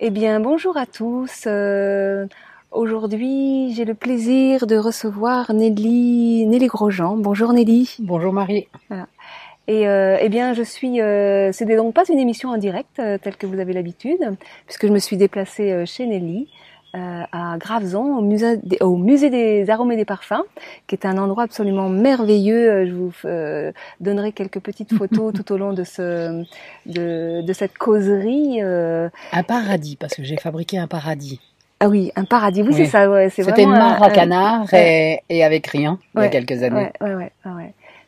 Eh bien, bonjour à tous. Euh, Aujourd'hui, j'ai le plaisir de recevoir Nelly, Nelly Grosjean. Bonjour Nelly. Bonjour Marie. Et euh, eh bien, je suis. Euh, c'est donc pas une émission en direct euh, telle que vous avez l'habitude, puisque je me suis déplacée chez Nelly. Euh, à Graveson, au musée, des, au musée des arômes et des parfums, qui est un endroit absolument merveilleux. Euh, je vous euh, donnerai quelques petites photos tout au long de ce de, de cette causerie. Un paradis, parce que j'ai fabriqué un paradis. Ah oui, un paradis. Oui, Oui. c'est ça. Ouais, c'est C'était une mare un- à canard et, et avec rien il y a quelques années. Ouais.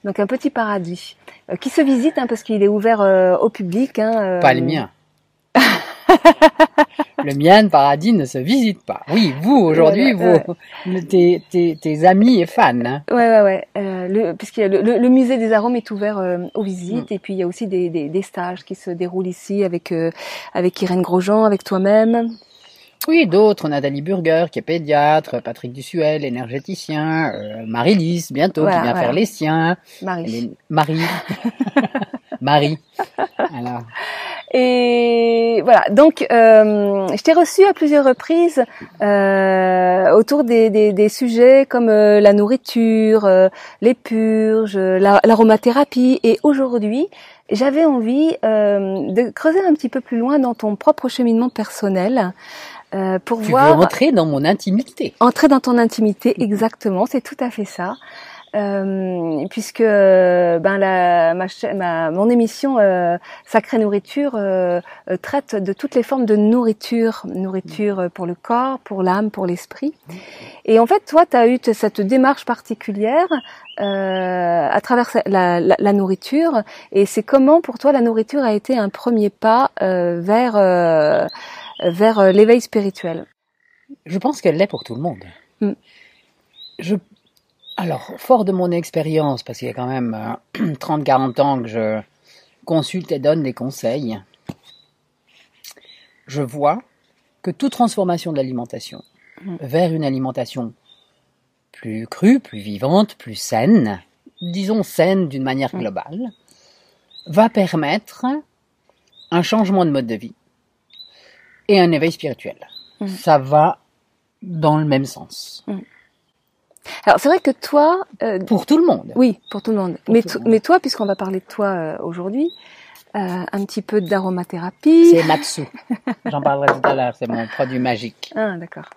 Donc un petit paradis euh, qui se visite hein, parce qu'il est ouvert euh, au public. Hein, euh, Pas le mien. le mien, le paradis, ne se visite pas. Oui, vous, aujourd'hui, Voilà, vous, le- tes, tes, tes amis et fans. hein. Ouais, ouais, ouais. Euh, le, y a le, le, le musée des arômes est ouvert euh, aux visites Mm. et puis il y a aussi des, des, des stages qui se déroulent ici avec euh, avec Irène Grosjean, avec toi-même. Oui, d'autres, Nathalie Burger, qui est pédiatre, Patrick Dussuel, énergéticien, euh, Marie-Lise, bientôt, Voilà, qui vient faire les siens. Marie. Marie. Marie. Alors, Et voilà, donc euh, je t'ai reçu à plusieurs reprises euh, autour des, des, des sujets comme euh, la nourriture, euh, les purges, la- l'aromathérapie. Et aujourd'hui, j'avais envie euh, de creuser un petit peu plus loin dans ton propre cheminement personnel euh, pour tu veux voir entrer dans mon intimité. entrer dans ton intimité. Exactement, c'est tout à fait ça. Euh, puisque euh, ben la, ma, ma- mon émission euh, Sacrée Nourriture euh, euh, traite de toutes les formes de nourriture, nourriture pour le corps, pour l'âme, pour l'esprit. Et en fait, toi, tu as eu cette démarche particulière euh, à travers la, la, la nourriture. Et c'est comment, pour toi, la nourriture a été un premier pas euh, vers vers l'éveil spirituel? Je pense qu'elle l'est pour tout le monde. Mm. Je, alors, fort de mon expérience, parce qu'il y a quand même euh, 30-40 ans que je consulte et donne des conseils, je vois que toute transformation de l'alimentation Mm. vers une alimentation plus crue, plus vivante, plus saine, disons saine d'une manière Mm. globale, va permettre un changement de mode de vie et un éveil spirituel. Mm. Ça va dans le même sens. Alors c'est vrai que toi, euh, Pour tout le monde. oui, pour tout le monde. Pour mais, le monde. mais toi, puisqu'on va parler de toi euh, aujourd'hui, euh, un petit peu d'aromathérapie. C'est Matsu. J'en parlerai tout à l'heure, c'est mon produit magique. Ah, d'accord.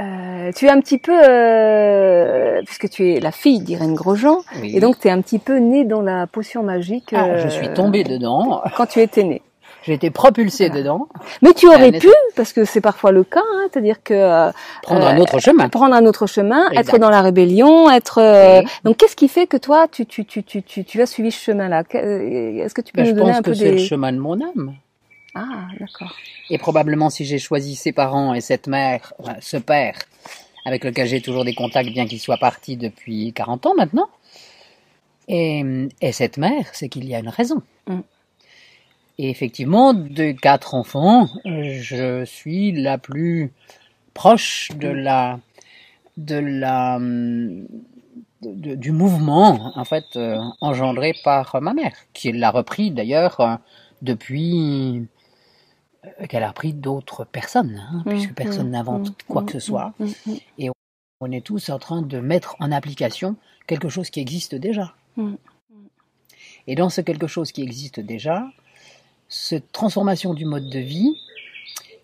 Euh, tu es un petit peu, euh, puisque tu es la fille d'Irène Grosjean, Oui. et donc tu es un petit peu née dans la potion magique. Ah, euh, je suis tombée dedans, quand tu étais née. J'ai été propulsée Voilà. dedans, Mais tu aurais Euh, pu, parce que c'est parfois le cas, hein, c'est-à-dire que euh, prendre Euh, un autre chemin. prendre un autre chemin, Exact. être dans la rébellion, être. euh, Oui. Donc qu'est-ce qui fait que toi, tu tu tu tu tu, tu as suivi ce chemin-là? Que- euh, Est-ce que tu peux Ben, je nous donner pense un que peu c'est le chemin de mon âme. Ah, d'accord. Et probablement si j'ai choisi ces parents et cette mère, enfin, ce père, avec lequel j'ai toujours des contacts, bien qu'il soit parti depuis 40 ans maintenant, et, et cette mère, c'est qu'il y a une raison. Mm. Et effectivement, de quatre enfants, je suis la plus proche de la, de la, de- du mouvement en fait euh, engendré par ma mère, qui l'a repris d'ailleurs euh, depuis euh, qu'elle a repris d'autres personnes, hein, Mm, puisque personne mm, n'invente mm, quoi que ce soit. mm, On est tous en train de mettre en application quelque chose qui existe déjà. Et dans ce quelque chose qui existe déjà, cette transformation du mode de vie,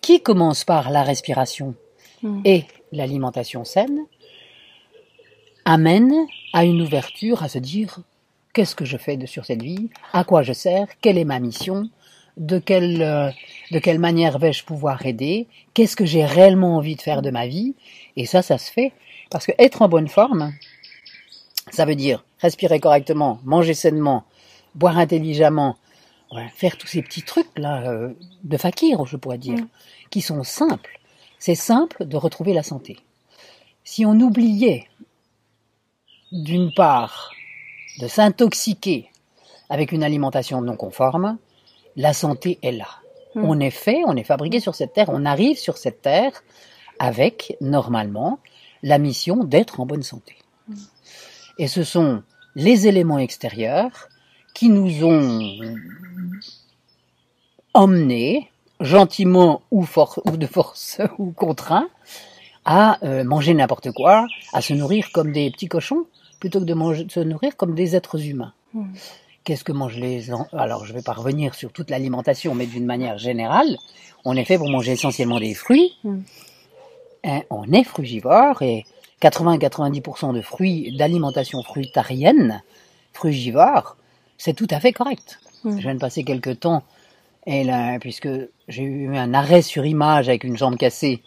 qui commence par la respiration mm. et l'alimentation saine, amène à une ouverture à se dire qu'est-ce que je fais de, sur cette vie, à quoi je sers, quelle est ma mission, de quelle, euh, de quelle manière vais-je pouvoir aider, qu'est-ce que j'ai réellement envie de faire de ma vie, et ça, ça se fait. Parce que être en bonne forme, ça veut dire respirer correctement, manger sainement, boire intelligemment, faire tous ces petits trucs là euh, de fakir, je pourrais dire, Mm. qui sont simples. C'est simple de retrouver la santé. Si on oubliait, d'une part, de s'intoxiquer avec une alimentation non conforme, la santé est là. Mm. On est fait, on est fabriqué sur cette terre, on arrive sur cette terre avec, normalement, la mission d'être en bonne santé. Et ce sont les éléments extérieurs qui nous ont emmenés gentiment ou, ou de force ou contraint, à euh, manger n'importe quoi, à se nourrir comme des petits cochons, plutôt que de, manger, de se nourrir comme des êtres humains. Hmm. Qu'est-ce que mangent les enfants Alors, je ne vais pas revenir sur toute l'alimentation, mais d'une manière générale, on est fait pour manger essentiellement des fruits. Hmm. On est frugivore et 80-90% de fruits d'alimentation fruitarienne, frugivore, c'est tout à fait correct. Hmm. Je viens de passer quelques temps, et là, puisque j'ai eu un arrêt sur image avec une jambe cassée,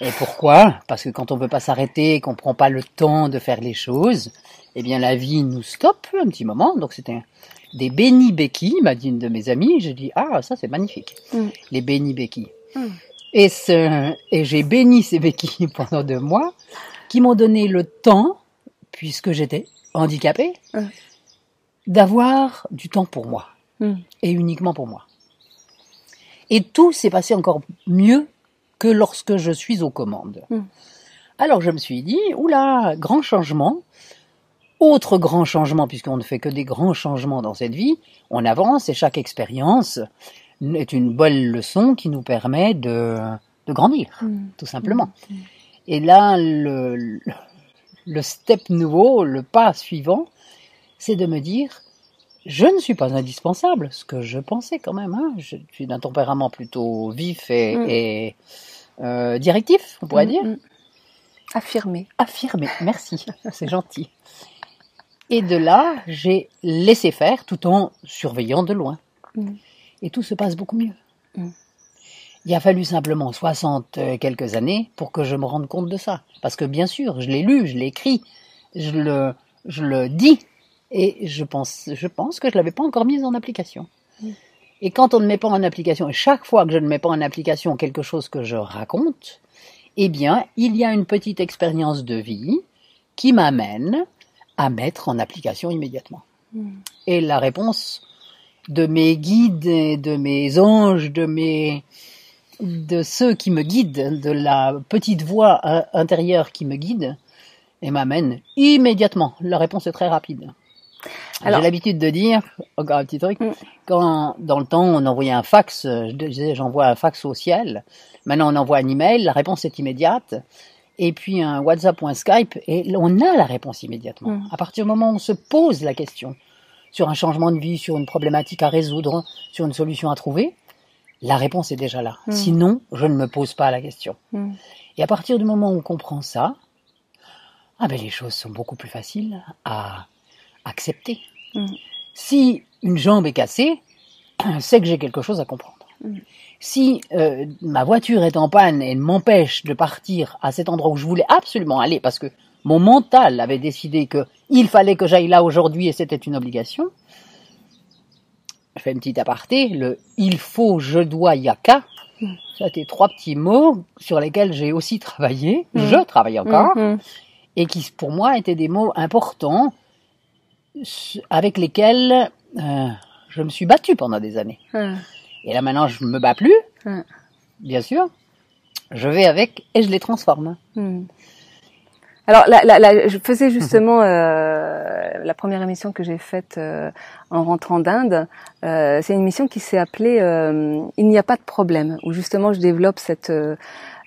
et pourquoi? Parce que quand on ne veut pas s'arrêter, qu'on ne prend pas le temps de faire les choses, eh bien la vie nous stoppe un petit moment. Donc c'était des bénis béquilles, m'a dit une de mes amies. J'ai dit ah ça c'est magnifique, mm. les bénis béquilles. Mm. Et, et j'ai béni ces béquilles pendant deux mois, qui m'ont donné le temps, puisque j'étais handicapée, mm. D'avoir du temps pour moi et uniquement pour moi. Et tout s'est passé encore mieux que lorsque je suis aux commandes. Hmm. Alors je me suis dit, oula, grand changement. Autre grand changement, puisqu'on ne fait que des grands changements dans cette vie, on avance et chaque expérience est une bonne leçon qui nous permet de, grandir, hmm. tout simplement. Hmm. Et là, le, le step nouveau, le pas suivant, c'est de me dire, je ne suis pas indispensable, ce que je pensais quand même. Hein. Je suis d'un tempérament plutôt vif et, euh, directif, on pourrait mm, dire. Mm. Affirmé. Affirmé, merci, c'est gentil. Et de là, j'ai laissé faire tout en surveillant de loin. Mm. Et tout se passe beaucoup mieux. Il a fallu simplement 60 quelques années pour que je me rende compte de ça. Parce que bien sûr, je l'ai lu, je l'ai écrit, je le, je le dis, et je pense, je pense que je l'avais pas encore mise en application. Et quand on ne met pas en application, et chaque fois que je ne mets pas en application quelque chose que je raconte, eh bien, il y a une petite expérience de vie qui m'amène à mettre en application immédiatement. Hmm. Et la réponse de mes guides, de mes anges, de mes, de ceux qui me guident, de la petite voix intérieure qui me guide, et m'amène immédiatement. La réponse est très rapide. J'ai l'habitude de dire, encore un petit truc, mm. quand dans le temps on envoyait un fax, je disais j'envoie un fax au ciel, maintenant on envoie un email, la réponse est immédiate, et puis un WhatsApp ou un Skype, et on a la réponse immédiatement. Mm. À partir du moment où on se pose la question sur un changement de vie, sur une problématique à résoudre, sur une solution à trouver, la réponse est déjà là. Mm. Sinon, je ne me pose pas la question. Et à partir du moment où on comprend ça, ah ben les choses sont beaucoup plus faciles à accepter. Mm. Si une jambe est cassée, c'est que j'ai quelque chose à comprendre. Mm. Si euh, ma voiture est en panne et m'empêche de partir à cet endroit où je voulais absolument aller, parce que mon mental avait décidé que il fallait que j'aille là aujourd'hui et c'était une obligation, je fais une petite aparté, le il faut, je dois, yaka, mm. ça a trois petits mots sur lesquels j'ai aussi travaillé, je travaille encore, et qui pour moi étaient des mots importants avec lesquels euh, je me suis battu pendant des années. Hum. Et là maintenant, je ne me bats plus, hum. bien sûr. Je vais avec et je les transforme. Hum. Alors, la, je faisais justement euh, la première émission que j'ai faite euh, en rentrant d'Inde. Euh, c'est une émission qui s'est appelée Il n'y a pas de problème, où justement je développe cette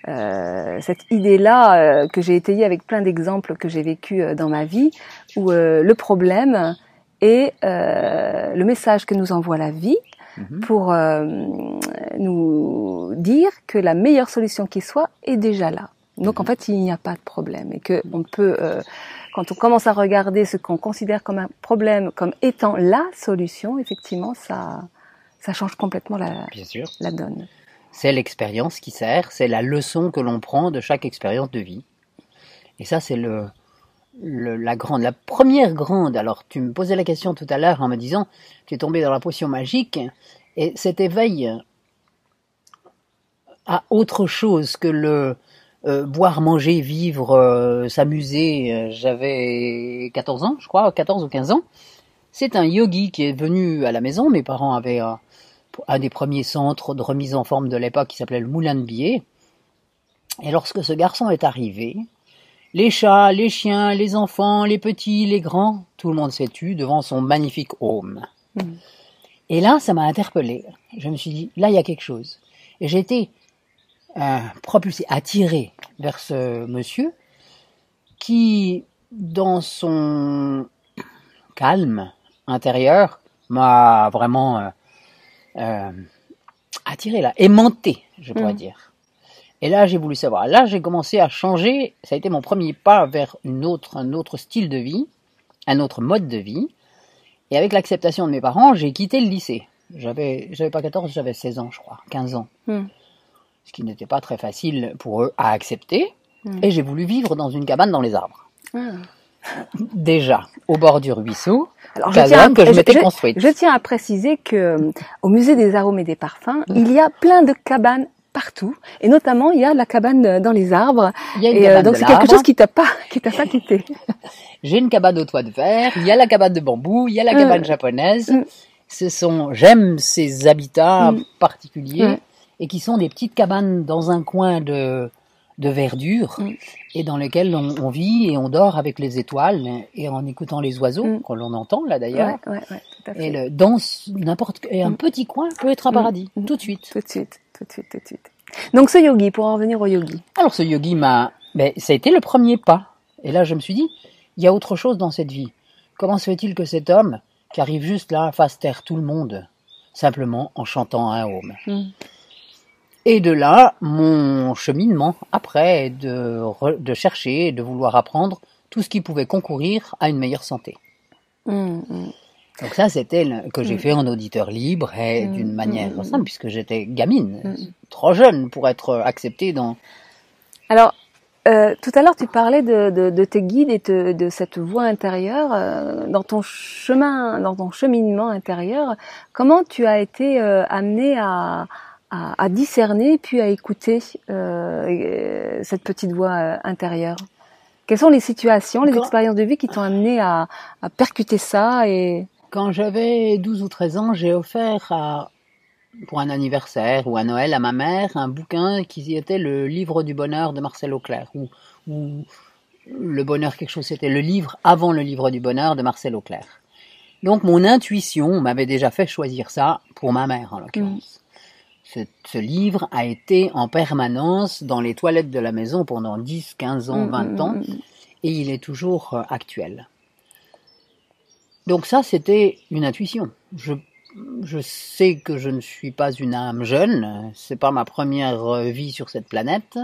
cette idée-là que j'ai étayée avec plein d'exemples que j'ai vécu dans ma vie, où le problème est le message que nous envoie la vie mhm. pour nous dire que la meilleure solution qui soit est déjà là. Donc en mhm. fait, il n'y a pas de problème et que on peut, euh, quand on commence à regarder ce qu'on considère comme un problème comme étant la solution, effectivement, ça, ça change complètement la, la donne. C'est l'expérience qui sert, c'est la leçon que l'on prend de chaque expérience de vie. Et ça, c'est le, la grande, la première grande. Alors, tu me posais la question tout à l'heure en me disant, tu es tombé dans la potion magique, et cet éveil à autre chose que le, euh, boire, manger, vivre, euh, s'amuser, euh, j'avais 14 ans, je crois, 14 ou 15 ans. C'est un yogi qui est venu à la maison. Mes parents avaient un des premiers centres de remise en forme de l'époque qui s'appelait le Moulin de Billets. Et lorsque ce garçon est arrivé, les chats, les chiens, les enfants, les petits, les grands, tout le monde s'est tu devant son magnifique home. Mm. Et là, ça m'a interpellé. Je me suis dit, là, il y a quelque chose. Et j'ai été euh, propulsé, attiré vers ce monsieur qui, dans son calme intérieur, m'a vraiment euh, euh, attiré là, aimanté, je pourrais Mm. dire. Et là, j'ai voulu savoir. Là, j'ai commencé à changer. Ça a été mon premier pas vers une autre, un autre style de vie, un autre mode de vie. Et avec l'acceptation de mes parents, j'ai quitté le lycée. J'avais, j'avais pas 14, j'avais 16 ans, je crois, 15 ans. Mm. Ce qui n'était pas très facile pour eux à accepter. Mm. Et j'ai voulu vivre dans une cabane dans les arbres. Déjà, au bord du ruisseau, Alors, je tiens, à- que je construite. Je tiens à préciser que euh, au musée des arômes et des parfums, il y a plein de cabanes partout, et notamment il y a la cabane euh, dans les arbres. Il y a une Et euh, donc c'est quelque chose qui t'a pas, qui t'a pas quitté. J'ai une cabane au toit de verre, il y a la cabane de bambou, il y a la Mm. cabane japonaise. Mm. Ce sont, j'aime ces habitats Mm. particuliers Mm. et qui sont des petites cabanes dans un coin de, de verdure Mm. et dans lesquelles on, on vit et on dort avec les étoiles et en écoutant les oiseaux Mm. que l'on entend là d'ailleurs. Ouais, ouais, ouais, tout à fait. Et le, dans n'importe et un Mm. petit coin peut être un Mm. paradis tout de suite. Tout de suite, tout de suite, tout de suite. Donc ce yogi, pour en revenir au yogi. Alors ce yogi m'a, ben, ça a été le premier pas. Et là je me suis dit, il y a autre chose dans cette vie. Comment se fait-il que cet homme, qui arrive juste là, fasse taire tout le monde, simplement en chantant un home. Et de là, mon cheminement, après, de, chercher, de vouloir apprendre tout ce qui pouvait concourir à une meilleure santé. Mm, mm. Donc ça, c'était que j'ai Mm. fait en auditeur libre et d'une manière simple, puisque j'étais gamine, trop jeune pour être acceptée dans... Alors, euh, tout à l'heure, tu parlais de, de, de tes guides et de, de cette voie intérieure euh, dans ton chemin, dans ton cheminement intérieur. Comment tu as été euh, amené à, à, à discerner puis à écouter euh, euh, cette petite voix euh, intérieure Quelles sont les situations, les Quand- expériences de vie qui t'ont amené à, à percuter ça et Quand j'avais 12 ou 13 ans, j'ai offert à, pour un anniversaire ou à Noël à ma mère un bouquin qui était le livre du bonheur de Marcel Auclair. Ou, ou le bonheur quelque chose, c'était le livre avant le livre du bonheur de Marcel Auclair. Donc mon intuition m'avait déjà fait choisir ça pour ma mère en l'occurrence. Ce, ce livre a été en permanence dans les toilettes de la maison pendant 10, 15 ans, Mm, 20 mm, ans mm, mm. et il est toujours euh, actuel. Donc ça, c'était une intuition. Je, je sais que je ne suis pas une âme jeune, c'est pas ma première euh, vie sur cette planète.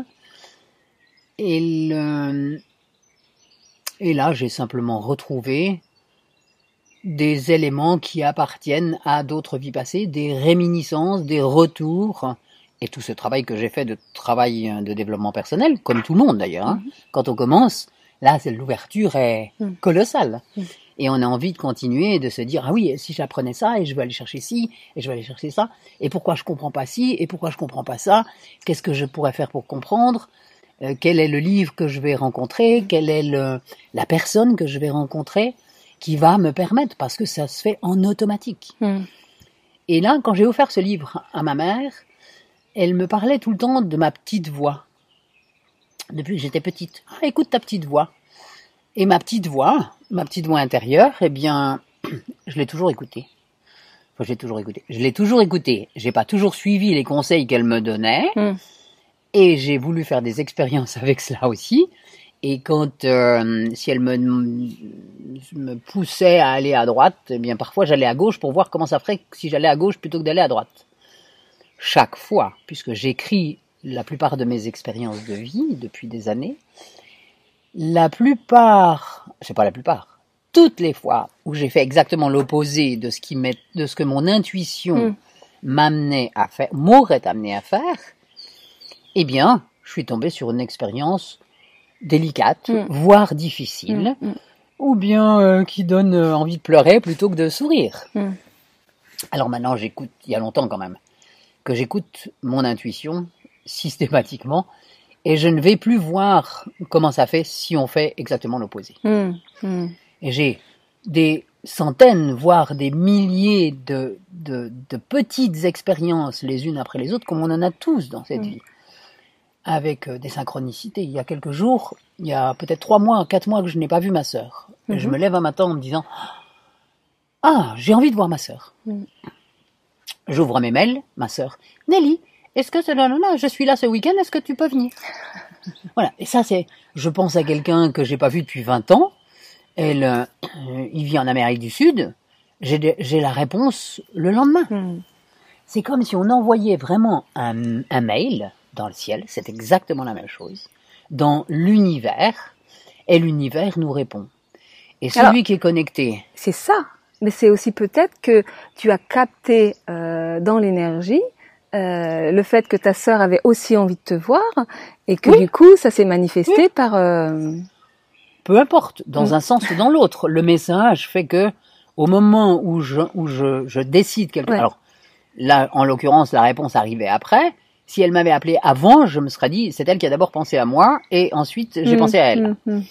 Et, le- et là, j'ai simplement retrouvé des éléments qui appartiennent à d'autres vies passées, des réminiscences, des retours, et tout ce travail que j'ai fait de travail euh, de développement personnel, comme tout le monde d'ailleurs. hein. Quand on commence, là, l'ouverture est Mhm. colossale. Mhm. Et on a envie de continuer, de se dire, ah oui, si j'apprenais ça, et je vais aller chercher ci, et je vais aller chercher ça, et pourquoi je comprends pas ci, et pourquoi je comprends pas ça, qu'est-ce que je pourrais faire pour comprendre, Euh, quel est le livre que je vais rencontrer, quelle est le, la personne que je vais rencontrer, qui va me permettre, parce que ça se fait en automatique. Mm. Et là, quand j'ai offert ce livre à ma mère, elle me parlait tout le temps de ma petite voix. Depuis que j'étais petite. Ah, écoute ta petite voix. Et ma petite voix, ma petite voix intérieure, eh bien, je l'ai toujours écoutée. Enfin, je l'ai toujours écoutée. Je l'ai toujours écoutée. J'ai pas toujours suivi les conseils qu'elle me donnait. Mm. Et j'ai voulu faire des expériences avec cela aussi. Et quand, euh, si elle me, me poussait à aller à droite, eh bien parfois j'allais à gauche pour voir comment ça ferait si j'allais à gauche plutôt que d'aller à droite. Chaque fois, puisque j'écris la plupart de mes expériences de vie depuis des années, la plupart, c'est pas la plupart, toutes les fois où j'ai fait exactement l'opposé de ce qui de ce que mon intuition Mm. m'amenait à faire, m'aurait amené à faire, eh bien, je suis tombé sur une expérience délicate, Mm. voire difficile, Mm, mm. ou bien euh, qui donne euh, envie de pleurer plutôt que de sourire. Alors maintenant, j'écoute, il y a longtemps quand même, que j'écoute mon intuition systématiquement, et je ne vais plus voir comment ça fait si on fait exactement l'opposé. Et j'ai des centaines, voire des milliers de, de, de petites expériences les unes après les autres, comme on en a tous dans cette vie, avec euh, des synchronicités. Il y a quelques jours, il y a peut-être trois mois, quatre mois que je n'ai pas vu ma sœur. Je Mhm. me lève un matin en me disant Ah, j'ai envie de voir ma sœur. Mm. J'ouvre mes mails, ma sœur. Nelly, est-ce que c'est là, là, là, je suis là ce week-end, est-ce que tu peux venir? Voilà. Et ça, c'est, je pense à quelqu'un que j'ai pas vu depuis 20 ans. Elle, euh, il vit en Amérique du Sud. J'ai, la réponse le lendemain. Hmm. C'est comme si on envoyait vraiment un, un mail dans le ciel, c'est exactement la même chose, dans l'univers, et l'univers nous répond. Et celui Alors- qui est connecté, C'est ça. Mais c'est aussi peut-être que tu as capté euh, dans l'énergie euh, le fait que ta sœur avait aussi envie de te voir et que Oui. du coup ça s'est manifesté par. euh, peu importe, dans Mm. un sens ou dans l'autre, le message fait que au moment où je, où je, je décide quelque Ouais. alors là, en l'occurrence, la réponse arrivait après. Si elle m'avait appelé avant, je me serais dit, c'est elle qui a d'abord pensé à moi, et ensuite j'ai hmm, pensé à elle. hmm, hmm.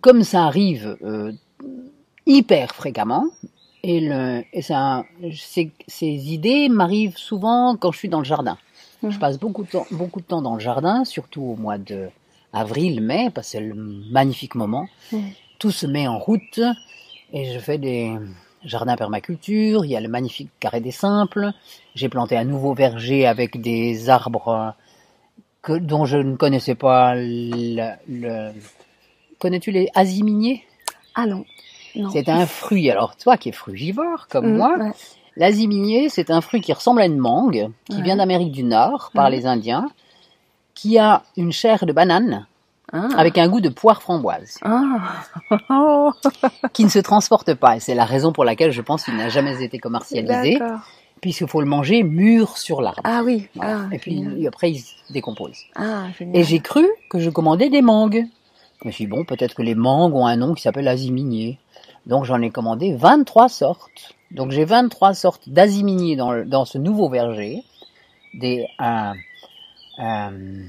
comme ça arrive euh, hyper fréquemment, et, le, et ça, ces, ces idées m'arrivent souvent quand je suis dans le jardin. Je passe beaucoup de, temps, beaucoup de temps dans le jardin, surtout au mois de avril, mai, parce que c'est le magnifique moment. Tout se met en route, et je fais des jardins permaculture, il y a le magnifique carré des simples, j'ai planté un nouveau verger avec des arbres que, dont je ne connaissais pas le... le- Connais-tu les aziminiers Ah non. non. C'est un fruit, alors toi qui es frugivore comme Hmm, moi, ouais. c'est un fruit qui ressemble à une mangue, qui Ouais. vient d'Amérique du Nord par les Indiens, qui a une chair de banane Ah. avec un goût de poire framboise, Ah. Oh. qui ne se transporte pas. Et c'est la raison pour laquelle je pense qu'il n'a jamais été commercialisé, puisqu'il faut le manger mûr sur l'arbre. Ah oui. Voilà. Ah, et puis génial. après il se décompose. Ah. Et j'ai cru que je commandais des mangues. Je me suis dit, bon, peut-être que les mangues ont un nom qui s'appelle aziminier. Donc j'en ai commandé 23 sortes. Donc j'ai 23 sortes d'aziminier dans, ce nouveau verger. Des, euh, euh,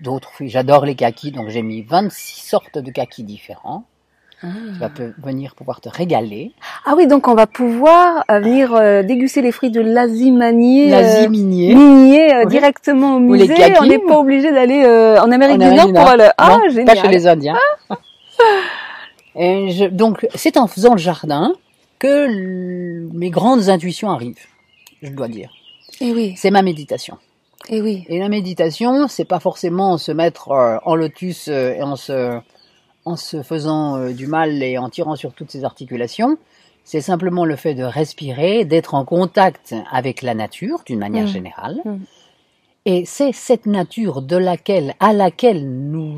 d'autres fruits. J'adore les kakis, donc j'ai mis 26 sortes de kakis différents. Ah. Tu vas venir pouvoir te régaler. Ah oui, donc on va pouvoir euh, venir euh, déguster les fruits de l'azimanier. euh, minier euh, Oui. directement au musée. kakis. On n'est pas obligé d'aller en Amérique du Nord pour le. Ah, Non, génial. Pas chez les Indiens. Et je- donc, c'est en faisant le jardin que mes grandes intuitions arrivent, je dois dire. Et oui, C'est ma méditation. Et oui. Et la méditation, c'est pas forcément se mettre euh, en lotus euh, et en se, en se faisant euh, du mal et en tirant sur toutes ses articulations. C'est simplement le fait de respirer, d'être en contact avec la nature d'une manière Mm. générale. Mm. Et c'est cette nature de laquelle, à laquelle nous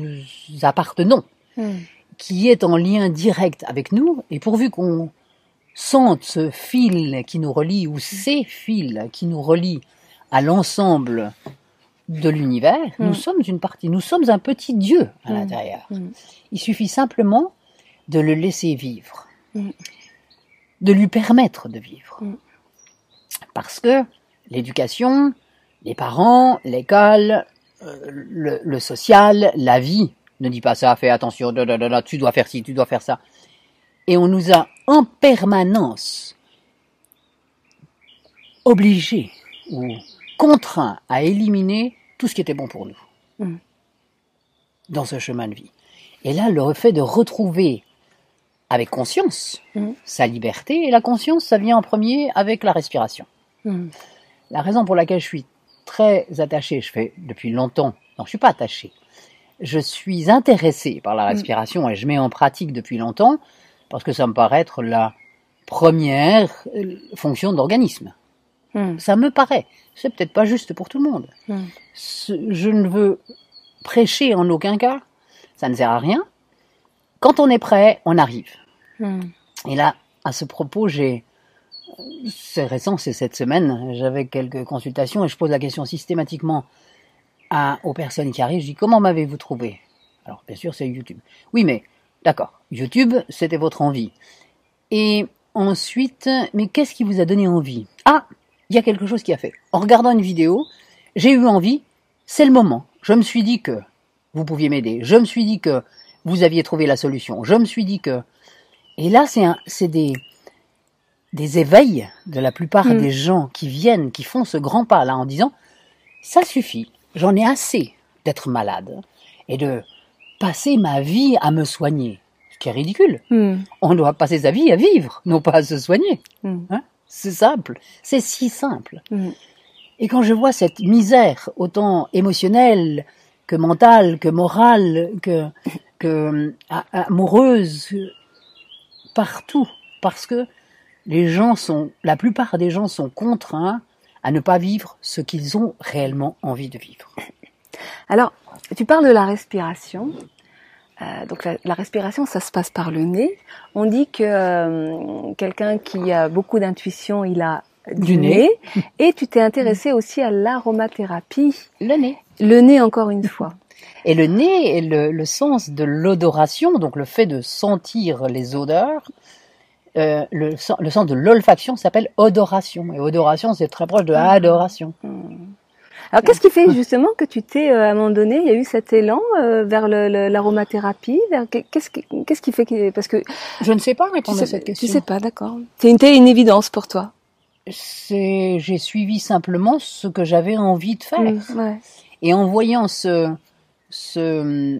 appartenons Hmm. qui est en lien direct avec nous, et pourvu qu'on sente ce fil qui nous relie, ou ces fils qui nous relient à l'ensemble de l'univers, Mm. nous sommes une partie, nous sommes un petit Dieu à Mm. l'intérieur. Mm. Il suffit simplement de le laisser vivre, de lui permettre de vivre. Parce que l'éducation, les parents, l'école, euh, le, le social, la vie ne dit pas ça, fais attention, da, da, da, da, tu dois faire ci, tu dois faire ça. Et on nous a en permanence obligés ou contraints à éliminer tout ce qui était bon pour nous Mm. dans ce chemin de vie. Et là, le fait de retrouver avec conscience Mm. sa liberté, et la conscience, ça vient en premier avec la respiration. Hmm. La raison pour laquelle je suis très attaché, je fais depuis longtemps, non, je suis pas attaché, je suis intéressé par la respiration et je mets en pratique depuis longtemps parce que ça me paraît être la première euh, fonction d'organisme. Hmm. Ça me paraît. C'est peut-être pas juste pour tout le monde. Hmm. Je ne veux prêcher en aucun cas. Ça ne sert à rien. Quand on est prêt, on arrive. Hmm. Et là, à ce propos, j'ai, c'est récent, c'est cette semaine, j'avais quelques consultations et je pose la question systématiquement à, aux personnes qui arrivent. Je dis, comment m'avez-vous trouvé? Alors, bien sûr, c'est YouTube. Oui, mais, d'accord. YouTube, c'était votre envie. Et ensuite, mais qu'est-ce qui vous a donné envie? Ah, il y a quelque chose qui a fait. En regardant une vidéo, j'ai eu envie, c'est le moment. Je me suis dit que vous pouviez m'aider. Je me suis dit que vous aviez trouvé la solution. Je me suis dit que, et là, c'est un, c'est des, des éveils de la plupart Mm. des gens qui viennent, qui font ce grand pas là en disant, ça suffit, j'en ai assez d'être malade et de passer ma vie à me soigner. Ce qui est ridicule. Hmm. On doit passer sa vie à vivre, non pas à se soigner. Hmm. Hein c'est simple. C'est si simple. Hmm. Et quand je vois cette misère, autant émotionnelle que mentale, que morale, que, que amoureuse, partout, parce que les gens sont, la plupart des gens sont contraints à ne pas vivre ce qu'ils ont réellement envie de vivre. Alors, tu parles de la respiration. Euh, donc la, respiration, ça se passe par le nez. On dit que euh, quelqu'un qui a beaucoup d'intuition, il a du, nez. Et tu t'es intéressé aussi à l'aromathérapie. Le nez. Le nez, encore une fois. Et le nez est le, le sens de l'odoration, donc le fait de sentir les odeurs. Euh, le, le, sens de l'olfaction s'appelle odoration. Et odoration, c'est très proche de ah. adoration. Hmm. Alors, qu'est-ce qui fait justement que tu t'es, euh, à un moment donné, il y a eu cet élan euh, vers l'aromathérapie Qu'est-ce qui, qu'est-ce qui fait que parce que je ne sais pas répondre à cette question. Tu sais pas, d'accord. C'est une, une évidence pour toi. C'est, j'ai suivi simplement ce que j'avais envie de faire. Ouais. Et en voyant ce, ce,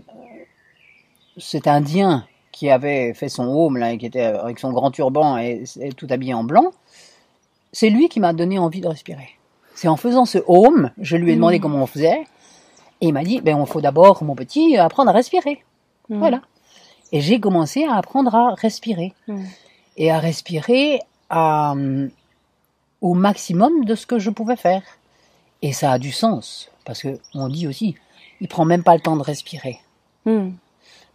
cet Indien qui avait fait son home là, et qui était avec son grand turban et, tout habillé en blanc, c'est lui qui m'a donné envie de respirer. C'est en faisant ce home, je lui ai demandé mm. comment on faisait, et il m'a dit, ben, on faut d'abord, mon petit, apprendre à respirer. Mm. Voilà. Et j'ai commencé à apprendre à respirer. Mm. Et à respirer à, au maximum de ce que je pouvais faire. Et ça a du sens. Parce que on dit aussi, il prend même pas le temps de respirer.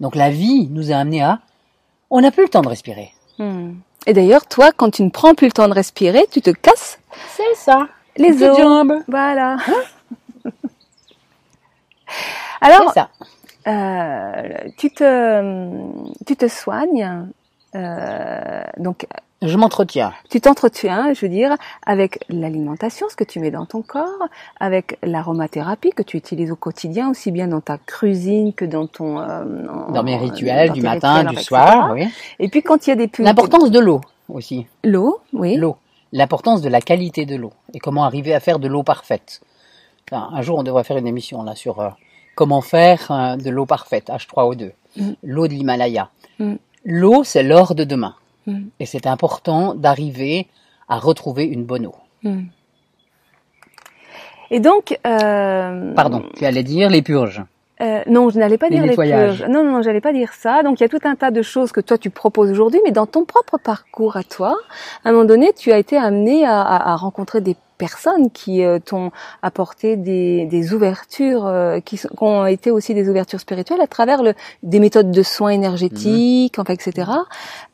Donc la vie nous a amené à, on n'a plus le temps de respirer. Et d'ailleurs, toi, quand tu ne prends plus le temps de respirer, tu te casses. C'est ça. Les os. jambes. Voilà. Alors, ça. Euh, tu te, tu te soignes. Euh, donc je m'entretiens. Tu t'entretiens, je veux dire, avec l'alimentation, ce que tu mets dans ton corps, avec l'aromathérapie que tu utilises au quotidien, aussi bien dans ta cuisine que dans ton... Euh, dans mes rituels, du matin, du soir, oui. Et puis quand il y a des... L'importance de l'eau aussi. L'eau, oui. L'eau. L'importance de la qualité de l'eau et comment arriver à faire de l'eau parfaite. un jour, on devrait faire une émission là sur euh, comment faire euh, de l'eau parfaite, H3O2, mm. l'eau de l'Himalaya. Mm. L'eau, c'est l'or de demain. Mm. Et c'est important d'arriver à retrouver une bonne eau. Et donc... Euh, Pardon, tu allais dire les purges. Euh, non, je n'allais pas dire les purges. Non, non, non, j'allais pas dire ça. Donc il y a tout un tas de choses que toi tu proposes aujourd'hui, mais dans ton propre parcours à toi, à un moment donné, tu as été amené à, à rencontrer des personnes qui euh, t'ont apporté des, des ouvertures euh, qui, qui, ont été aussi des ouvertures spirituelles à travers le, des méthodes de soins énergétiques, enfin, etc.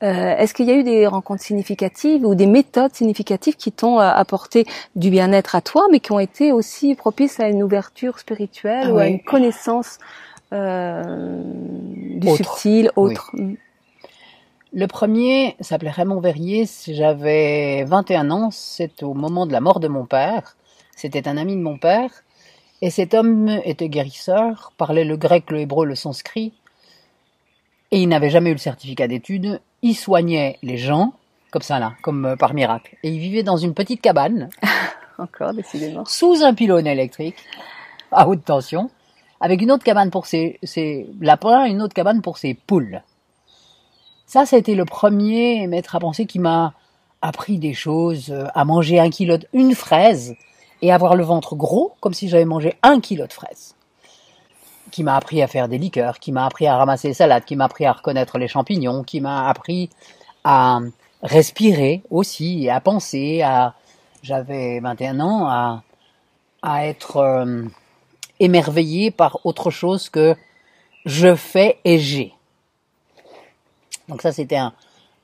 Euh, Est-ce qu'il y a eu des rencontres significatives ou des méthodes significatives qui t'ont euh, apporté du bien-être à toi, mais qui ont été aussi propices à une ouverture spirituelle ou à une connaissance euh, du subtil, autre? Le premier s'appelait Raymond Verrier, j'avais 21 ans, c'est au moment de la mort de mon père, c'était un ami de mon père, et cet homme était guérisseur, parlait le grec, le hébreu, le sanskrit, et il n'avait jamais eu le certificat d'études, il soignait les gens, comme ça là, comme euh, par miracle, et il vivait dans une petite cabane, encore décidément, sous un pylône électrique, à haute tension, avec une autre cabane pour ses, ses lapins, une autre cabane pour ses poules. Ça, ça a été le premier maître à penser qui m'a appris des choses, euh, à manger un kilo, de, une fraise et avoir le ventre gros comme si j'avais mangé un kilo de fraises. Qui m'a appris à faire des liqueurs, qui m'a appris à ramasser les salades, qui m'a appris à reconnaître les champignons, qui m'a appris à respirer aussi, à penser, à, j'avais 21 ans, à, à être euh, émerveillé par autre chose que je fais et j'ai. Donc ça, c'était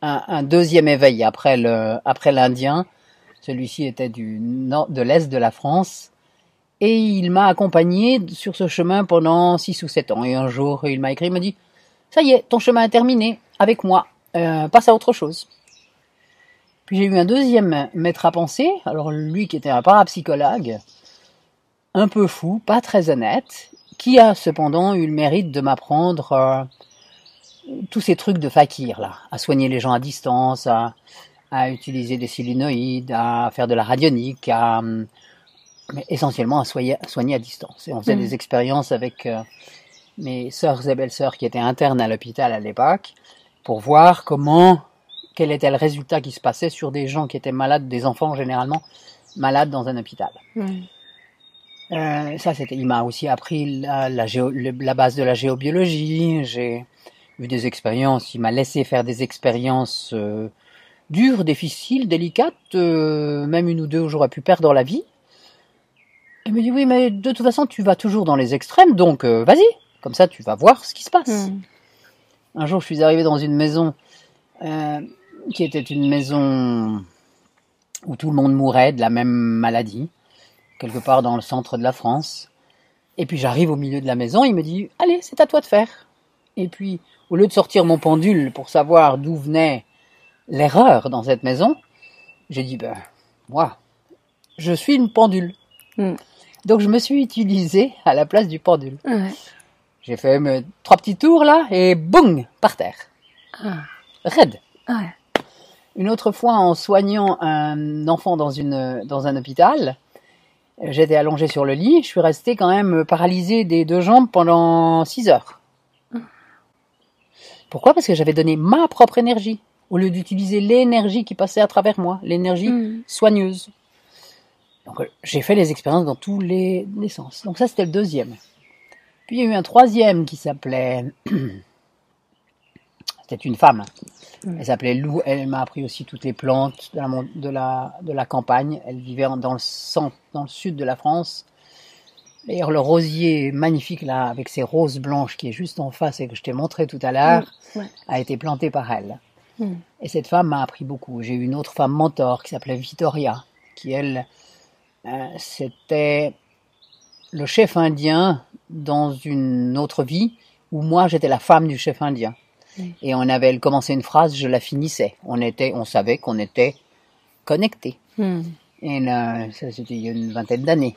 un, deuxième éveil après l'Indien. Celui-ci était du nord, de l'est de la France. Et il m'a accompagné sur ce chemin pendant six ou sept ans. Et un jour, il m'a écrit, il m'a dit, ça y est, ton chemin est terminé avec moi. Euh, passe à autre chose. Puis j'ai eu un deuxième maître à penser. Alors lui qui était un parapsychologue, un peu fou, pas très honnête, qui a cependant eu le mérite de m'apprendre euh, tous ces trucs de fakir là, à soigner les gens à distance, à, à utiliser des silinoïdes, à faire de la radionique, à mais essentiellement à soigner, soigner à distance. Et on faisait mm. des expériences avec euh, mes sœurs et belles-sœurs qui étaient internes à l'hôpital à l'époque pour voir comment, quel était le résultat qui se passait sur des gens qui étaient malades, des enfants généralement malades dans un hôpital. Euh, ça, c'était. Il m'a aussi appris la, la, géo- la base de la géobiologie. J'ai eu des expériences. Il m'a laissé faire des expériences euh, dures, difficiles, délicates. euh, même une ou deux où j'aurais pu perdre la vie. Il me dit oui, mais de toute façon, tu vas toujours dans les extrêmes, donc euh, vas-y. Comme ça, tu vas voir ce qui se passe. Mm. Un jour, je suis arrivé dans une maison qui était une maison où tout le monde mourait de la même maladie, quelque part dans le centre de la France. Et puis j'arrive au milieu de la maison, il me dit Allez, c'est à toi de faire. Et puis, au lieu de sortir mon pendule pour savoir d'où venait l'erreur dans cette maison, j'ai dit Ben, moi, je suis une pendule. Mm. Donc je me suis utilisé à la place du pendule. Ouais. J'ai fait mes trois petits tours là et boum, par terre. Ah. Raide. Ouais. Une autre fois, en soignant un enfant dans, une, dans un hôpital, j'étais allongé sur le lit, je suis resté quand même paralysé des deux jambes pendant six heures. Pourquoi? Parce que j'avais donné ma propre énergie, au lieu d'utiliser l'énergie qui passait à travers moi, l'énergie Mm. soigneuse. Donc, euh, j'ai fait les expériences dans tous les, les sens. Donc ça, c'était le deuxième. Puis il y a eu un troisième qui s'appelait... C'était une femme. Mm. Elle s'appelait Lou. Elle m'a appris aussi toutes les plantes de la, de la, de la campagne. Elle vivait dans le centre, dans le sud de la France. D'ailleurs, le rosier magnifique là, avec ses roses blanches qui est juste en face et que je t'ai montré tout à l'heure, Mm, ouais. a été planté par elle. Mm. Et cette femme m'a appris beaucoup. J'ai eu une autre femme mentor qui s'appelait Vittoria, qui elle, euh, c'était le chef indien dans une autre vie où moi j'étais la femme du chef indien. Et on avait elle commençait une phrase, je la finissais. On était, on savait qu'on était connectés. Mm. Et là, ça c'était il y a une vingtaine d'années,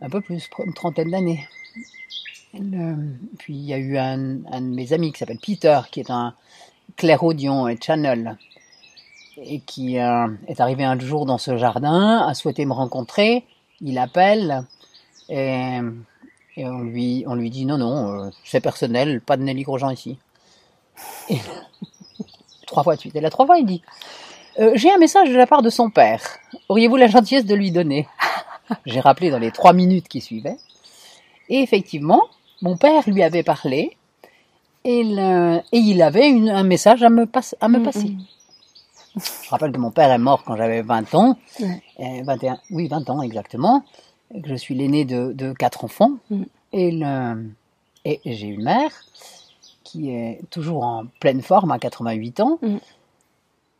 un peu plus, une trentaine d'années. Le- Puis il y a eu un, de mes amis qui s'appelle Peter, qui est un clairaudient et channel, et qui euh, est arrivé un jour dans ce jardin, a souhaité me rencontrer. Il appelle et, on lui on lui dit non non, euh, c'est personnel, pas de Nelly Grosjean ici. Et, trois fois de suite. Et la trois fois il dit euh, j'ai un message de la part de son père. Auriez-vous la gentillesse de lui donner? J'ai rappelé dans les trois minutes qui suivaient. Et effectivement, mon père lui avait parlé et, le- et il avait une- un message à me, passe- à me Mm, passer. mm. Je rappelle que mon père est mort quand j'avais 20 ans. Ouais. Euh, 21, oui, 20 ans exactement. Que je suis l'aîné de, de quatre enfants. Mm. Et, le, et j'ai une mère qui est toujours en pleine forme à 88 ans. Mm.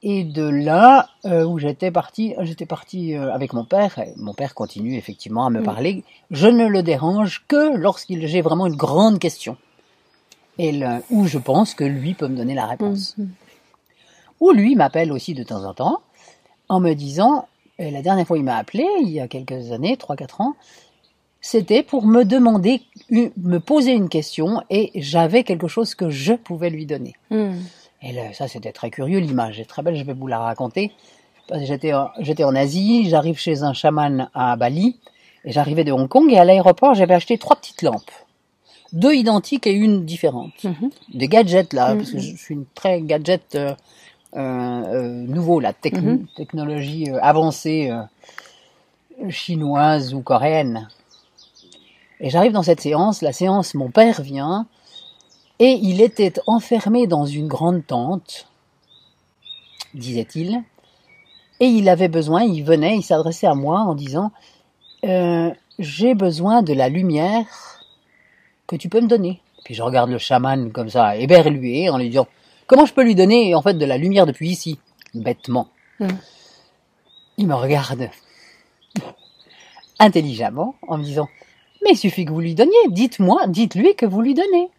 Et de là euh, où j'étais parti, j'étais parti euh, avec mon père. Et mon père continue effectivement à me Mm. parler. Je ne le dérange que lorsqu'il j'ai vraiment une grande question. Et où je pense que lui peut me donner la réponse Mm. ou lui m'appelle aussi de temps en temps en me disant, et la dernière fois il m'a appelé, il y a quelques années, 3-4 ans, c'était pour me demander, me poser une question et j'avais quelque chose que je pouvais lui donner. Mm. Et là, ça c'était très curieux, l'image est très belle, je vais vous la raconter. J'étais en, Asie, j'arrive chez un chaman à Bali, et j'arrivais de Hong Kong, et à l'aéroport j'avais acheté trois petites lampes. Deux identiques et une différente Mhm. des gadgets là, Mhm. parce que je suis une très gadget euh, euh, euh, nouveau, la Mhm. technologie euh, avancée chinoise ou coréenne. Et j'arrive dans cette séance, la séance, mon père vient, et il était enfermé dans une grande tente, disait-il, et il avait besoin, il venait, il s'adressait à moi en disant, euh, j'ai besoin de la lumière que tu peux me donner. Puis je regarde le chaman comme ça, éberlué, en lui disant Comment je peux lui donner en fait de la lumière depuis ici? Bêtement. Mm. Il me regarde intelligemment en me disant Mais il suffit que vous lui donniez, dites-moi, dites-lui que vous lui donnez.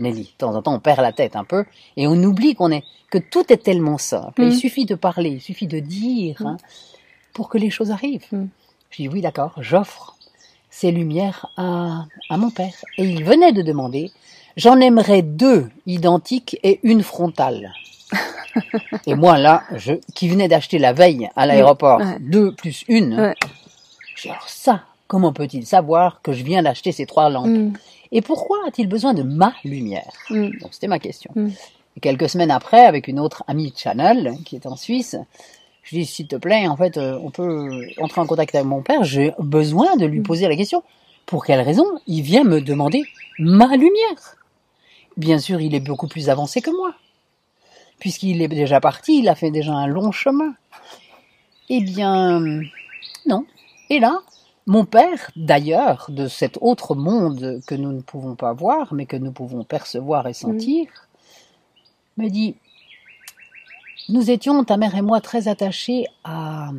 Nelly, de temps en temps on perd la tête un peu et on oublie qu'on est que tout est tellement simple. Mm. Il suffit de parler, il suffit de dire hein, pour que les choses arrivent. Mm. Je dis oui d'accord, j'offre ces lumières à, à mon père. Et il venait de demander, j'en aimerais deux identiques et une frontale. et moi là, je, qui venais d'acheter la veille à l'aéroport, Ouais. deux plus une, Ouais. je dis alors ça, comment peut-il savoir que je viens d'acheter ces trois lampes? Mm. Et pourquoi a-t-il besoin de ma lumière? Mm. Donc c'était ma question. Mm. Et quelques semaines après, avec une autre amie de Channel, qui est en Suisse, Je dis, s'il te plaît, en fait, euh, on peut entrer en contact avec mon père. J'ai besoin de lui Mm. poser la question. Pour quelle raison il vient me demander ma lumière? Bien sûr, il est beaucoup plus avancé que moi. Puisqu'il est déjà parti, il a fait déjà un long chemin. Eh bien, non. Et là, mon père, d'ailleurs, de cet autre monde que nous ne pouvons pas voir, mais que nous pouvons percevoir et sentir, me dit, nous étions, ta mère et moi, très attachés à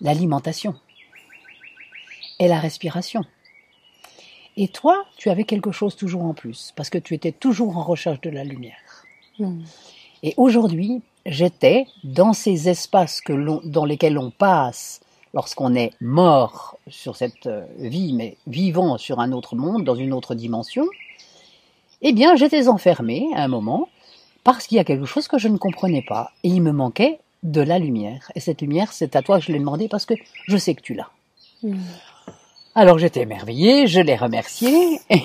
l'alimentation et la respiration. Et toi, tu avais quelque chose toujours en plus, parce que tu étais toujours en recherche de la lumière. Et aujourd'hui, j'étais dans ces espaces que dans lesquels on passe lorsqu'on est mort sur cette euh, vie, mais vivant sur un autre monde, dans une autre dimension. Eh bien, j'étais enfermé à un moment parce qu'il y a quelque chose que je ne comprenais pas et il me manquait de la lumière. Et cette lumière, c'est à toi que je l'ai demandé parce que je sais que tu l'as. Mm. Alors j'étais émerveillée, je l'ai remercié, et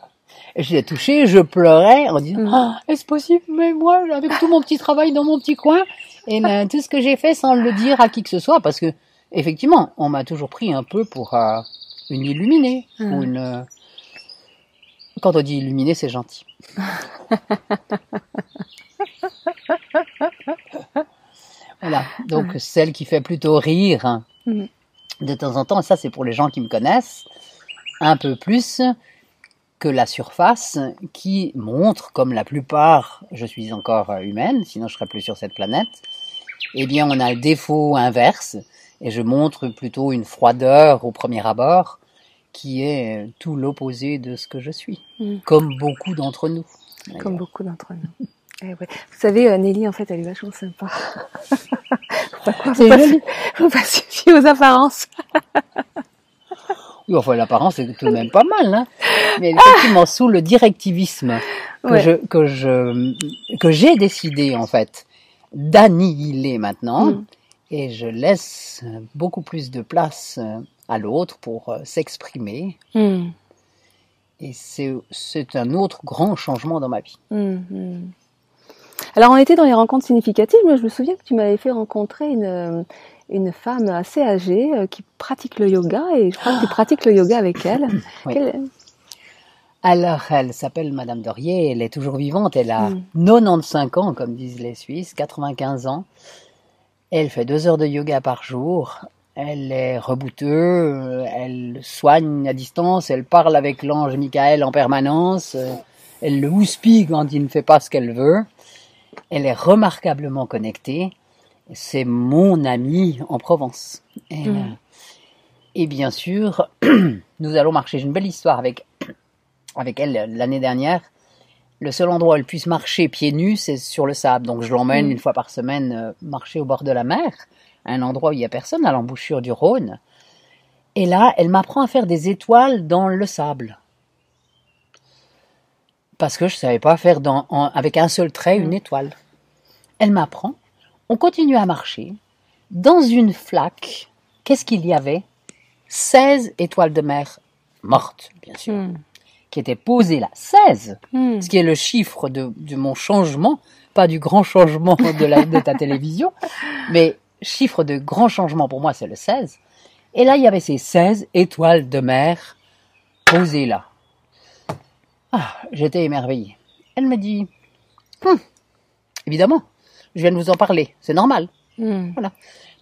je l'ai touché, je pleurais en disant Mm. Ah, Est-ce possible? Mais moi, avec tout mon petit travail dans mon petit coin, et ben, tout ce que j'ai fait sans le dire à qui que ce soit, parce que effectivement, on m'a toujours pris un peu pour euh, une illuminée ou une. euh, Quand on dit illuminée, c'est gentil. voilà, donc celle qui fait plutôt rire Mm. de temps en temps, et ça c'est pour les gens qui me connaissent, un peu plus que la surface qui montre, comme la plupart, je suis encore humaine, sinon je serais plus sur cette planète, eh bien on a le défaut inverse, et je montre plutôt une froideur au premier abord, qui est tout l'opposé de ce que je suis, Mm. comme beaucoup d'entre nous. Comme beaucoup d'entre nous. Eh ouais. Vous savez, euh, Nelly, en fait, elle est vachement sympa. faut pas faut pas, faut fier aux apparences. Oui, enfin l'apparence est tout de même pas mal, hein. mais effectivement sous le directivisme que Ouais. je que je que j'ai décidé en fait d'annihiler maintenant Mm. Et je laisse beaucoup plus de place euh, à l'autre pour euh, s'exprimer Mm. et c'est un autre grand changement dans ma vie. Mm, mm. Alors, on était dans les rencontres significatives. Moi, je me souviens que tu m'avais fait rencontrer une, euh, une femme assez âgée qui pratique le yoga et je crois que tu pratiques le yoga avec elle. Oui. Alors elle s'appelle Madame Dorier, elle est toujours vivante, elle a Mm. 95 ans comme disent les Suisses, 95 ans. Elle fait deux heures de yoga par jour. Elle est rebouteuse, elle soigne à distance, elle parle avec l'ange Michael en permanence, elle le houspille quand il ne fait pas ce qu'elle veut. Elle est remarquablement connectée. C'est mon amie en Provence. Et, Mm. euh, et bien sûr, nous allons marcher. J'ai une belle histoire avec, avec elle euh, l'année dernière. Le seul endroit où elle puisse marcher pieds nus, c'est sur le sable. Donc je l'emmène Mm. une fois par semaine euh, marcher au bord de la mer, à un endroit où il n'y a personne, à l'embouchure du Rhône. Et là, elle m'apprend à faire des étoiles dans le sable. Parce que je ne savais pas faire dans, en- avec un seul trait une Mm. étoile. Elle m'apprend. On continue à marcher. Dans une flaque, qu'est-ce qu'il y avait? 16 étoiles de mer mortes, bien sûr, Mm. Qui étaient posées là. 16 Mm. ce qui est le chiffre de, de mon changement, pas du grand changement de, la, de ta télévision, mais chiffre de grand changement pour moi, c'est le 16. Et là, il y avait ces 16 étoiles de mer posées là. Ah, j'étais émerveillé. Elle me dit, Hum, évidemment, je viens de vous en parler, c'est normal Mm.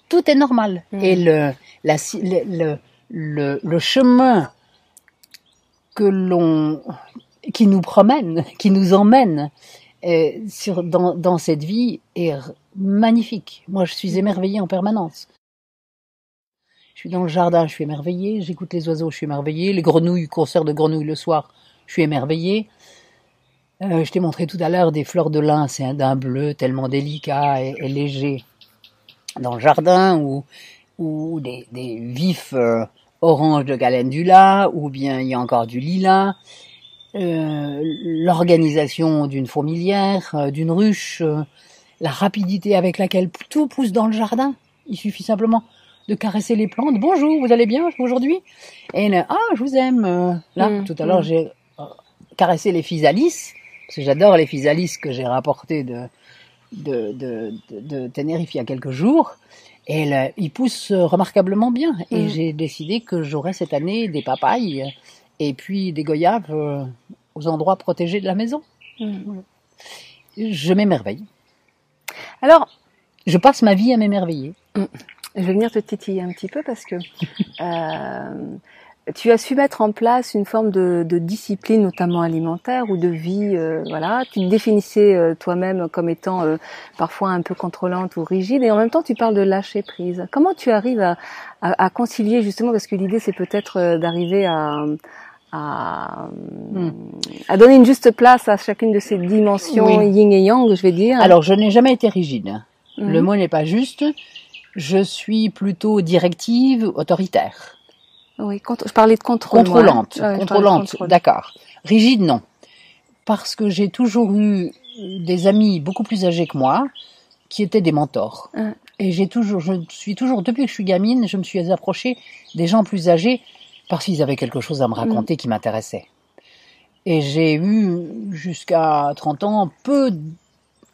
tout est normal. Mm. Et le, la, le, le chemin que l'on, qui nous promène, qui nous emmène euh, dans, cette vie est magnifique. Moi, je suis émerveillée en permanence. Je suis dans le jardin, je suis émerveillée. J'écoute les oiseaux, je suis émerveillée. Les grenouilles, concert de grenouilles le soir, je suis émerveillée. Euh, je t'ai montré tout à l'heure des fleurs de lin, c'est un- d'un bleu tellement délicat et, léger dans le jardin ou, ou des, des vifs euh, oranges de calendula ou bien il y a encore du lilas. Euh, L'organisation d'une fourmilière, euh, d'une ruche, euh, la rapidité avec laquelle tout pousse dans le jardin. Il suffit simplement de caresser les plantes. Bonjour, vous allez bien aujourd'hui? Et là, ah, je vous aime. Là, Mm, tout à l'heure, mm. j'ai caressé les physalis parce que j'adore les physalis que j'ai rapportés de, de, de, de, de Tenerife il y a quelques jours. Et elle, euh, il pousse euh, remarquablement bien. Et Mm. j'ai décidé que j'aurais cette année des papayes et puis des goyaves euh, aux endroits protégés de la maison. Mm. Je m'émerveille. Alors, Je passe ma vie à m'émerveiller. je vais venir te titiller un petit peu parce que euh, tu as su mettre en place une forme de, de discipline, notamment alimentaire ou de vie. euh, voilà, tu te définissais euh, toi-même comme étant euh, parfois un peu contrôlante ou rigide, et en même temps tu parles de lâcher prise. Comment tu arrives à, à, à concilier justement parce que l'idée c'est peut-être euh, d'arriver à à, Hmm. à donner une juste place à chacune de ces dimensions Oui. yin et yang, je vais dire. Alors, je n'ai jamais été rigide. Mhm. Le mot n'est pas juste. Je suis plutôt directive, autoritaire. Oui, je parlais de contrôle. hein. Contrôlante, Ouais, contrôlante, contrôle. d'accord. Rigide, non. Parce que j'ai toujours eu des amis beaucoup plus âgés que moi qui étaient des mentors. Hein. Et j'ai toujours, je suis toujours, depuis que je suis gamine, je me suis approchée des gens plus âgés parce qu'ils avaient quelque chose à me raconter qui m'intéressait. Et j'ai eu jusqu'à 30 ans, peu,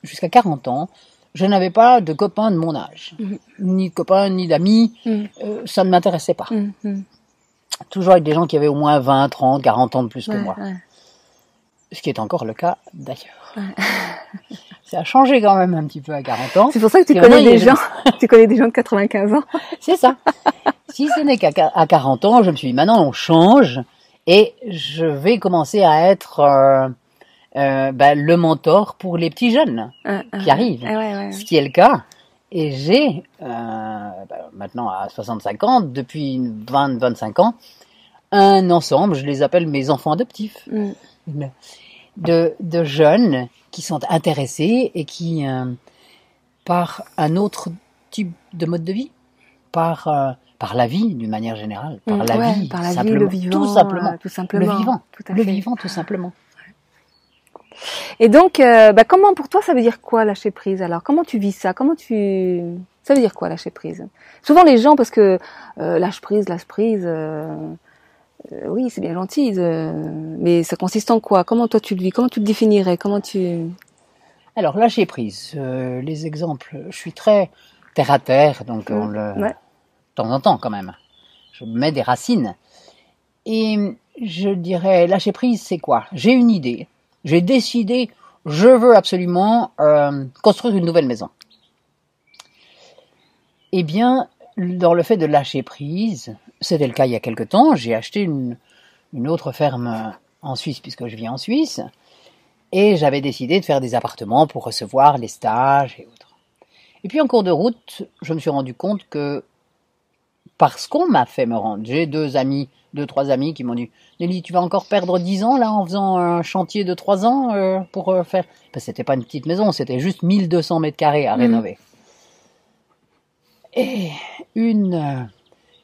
jusqu'à 40 ans, je n'avais pas de copains de mon âge. Mhm. Ni de copains, ni d'amis. Mhm. Euh, ça ne m'intéressait pas. Toujours avec des gens qui avaient au moins 20, 30, 40 ans de plus que Ouais, moi. ouais. Ce qui est encore le cas d'ailleurs. Ça a changé quand même un petit peu à 40 ans. C'est pour ça que tu connais des gens, tu connais des gens de 95 ans. C'est ça. si ce n'est qu'à à 40 ans, je me suis dit, maintenant on change et je vais commencer à être euh, euh, ben, le mentor pour les petits jeunes, Hein, hein. Qui arrive. Ah ouais, ouais. ce qui est le cas. Et j'ai, euh, ben, maintenant à 65 ans, depuis 20-25 ans, un ensemble, je les appelle mes enfants adoptifs. Mm. de, de jeunes qui sont intéressés et qui, euh, par un autre type de mode de vie, par, euh, par la vie d'une manière générale, par Mm, la ouais, vie, par la vie, simplement, le vivant, tout simplement, tout simplement, le vivant, tout le vivant tout simplement. Et donc, euh, bah, comment pour toi ça veut dire quoi lâcher prise Alors, comment tu vis ça? Comment tu ça veut dire quoi lâcher prise? Souvent les gens parce que euh, lâche prise, lâche prise. euh, oui, c'est bien gentil, mais ça consiste en quoi? Comment toi tu le vis? Comment tu le définirais? Comment tu Alors lâcher prise, les exemples, je suis très terre à terre, donc on Mm, le, ouais. de temps en temps quand même, je mets des racines. Et je dirais lâcher prise, c'est quoi? J'ai une idée, j'ai décidé, je veux absolument euh, construire une nouvelle maison. Eh bien, dans le fait de lâcher prise, c'était le cas il y a quelque temps, j'ai acheté une, une autre ferme en Suisse puisque je vis en Suisse. Et j'avais décidé de faire des appartements pour recevoir les stages et autres. Et puis en cours de route, je me suis rendu compte que parce qu'on m'a fait me rendre, j'ai deux amis, deux, trois amis qui m'ont dit Nelly, tu vas encore perdre dix ans là en faisant un chantier de trois ans euh, pour euh, faire? Parce que c'était pas une petite maison, c'était juste 1200 mètres carrés à Mhm. rénover. Et une euh,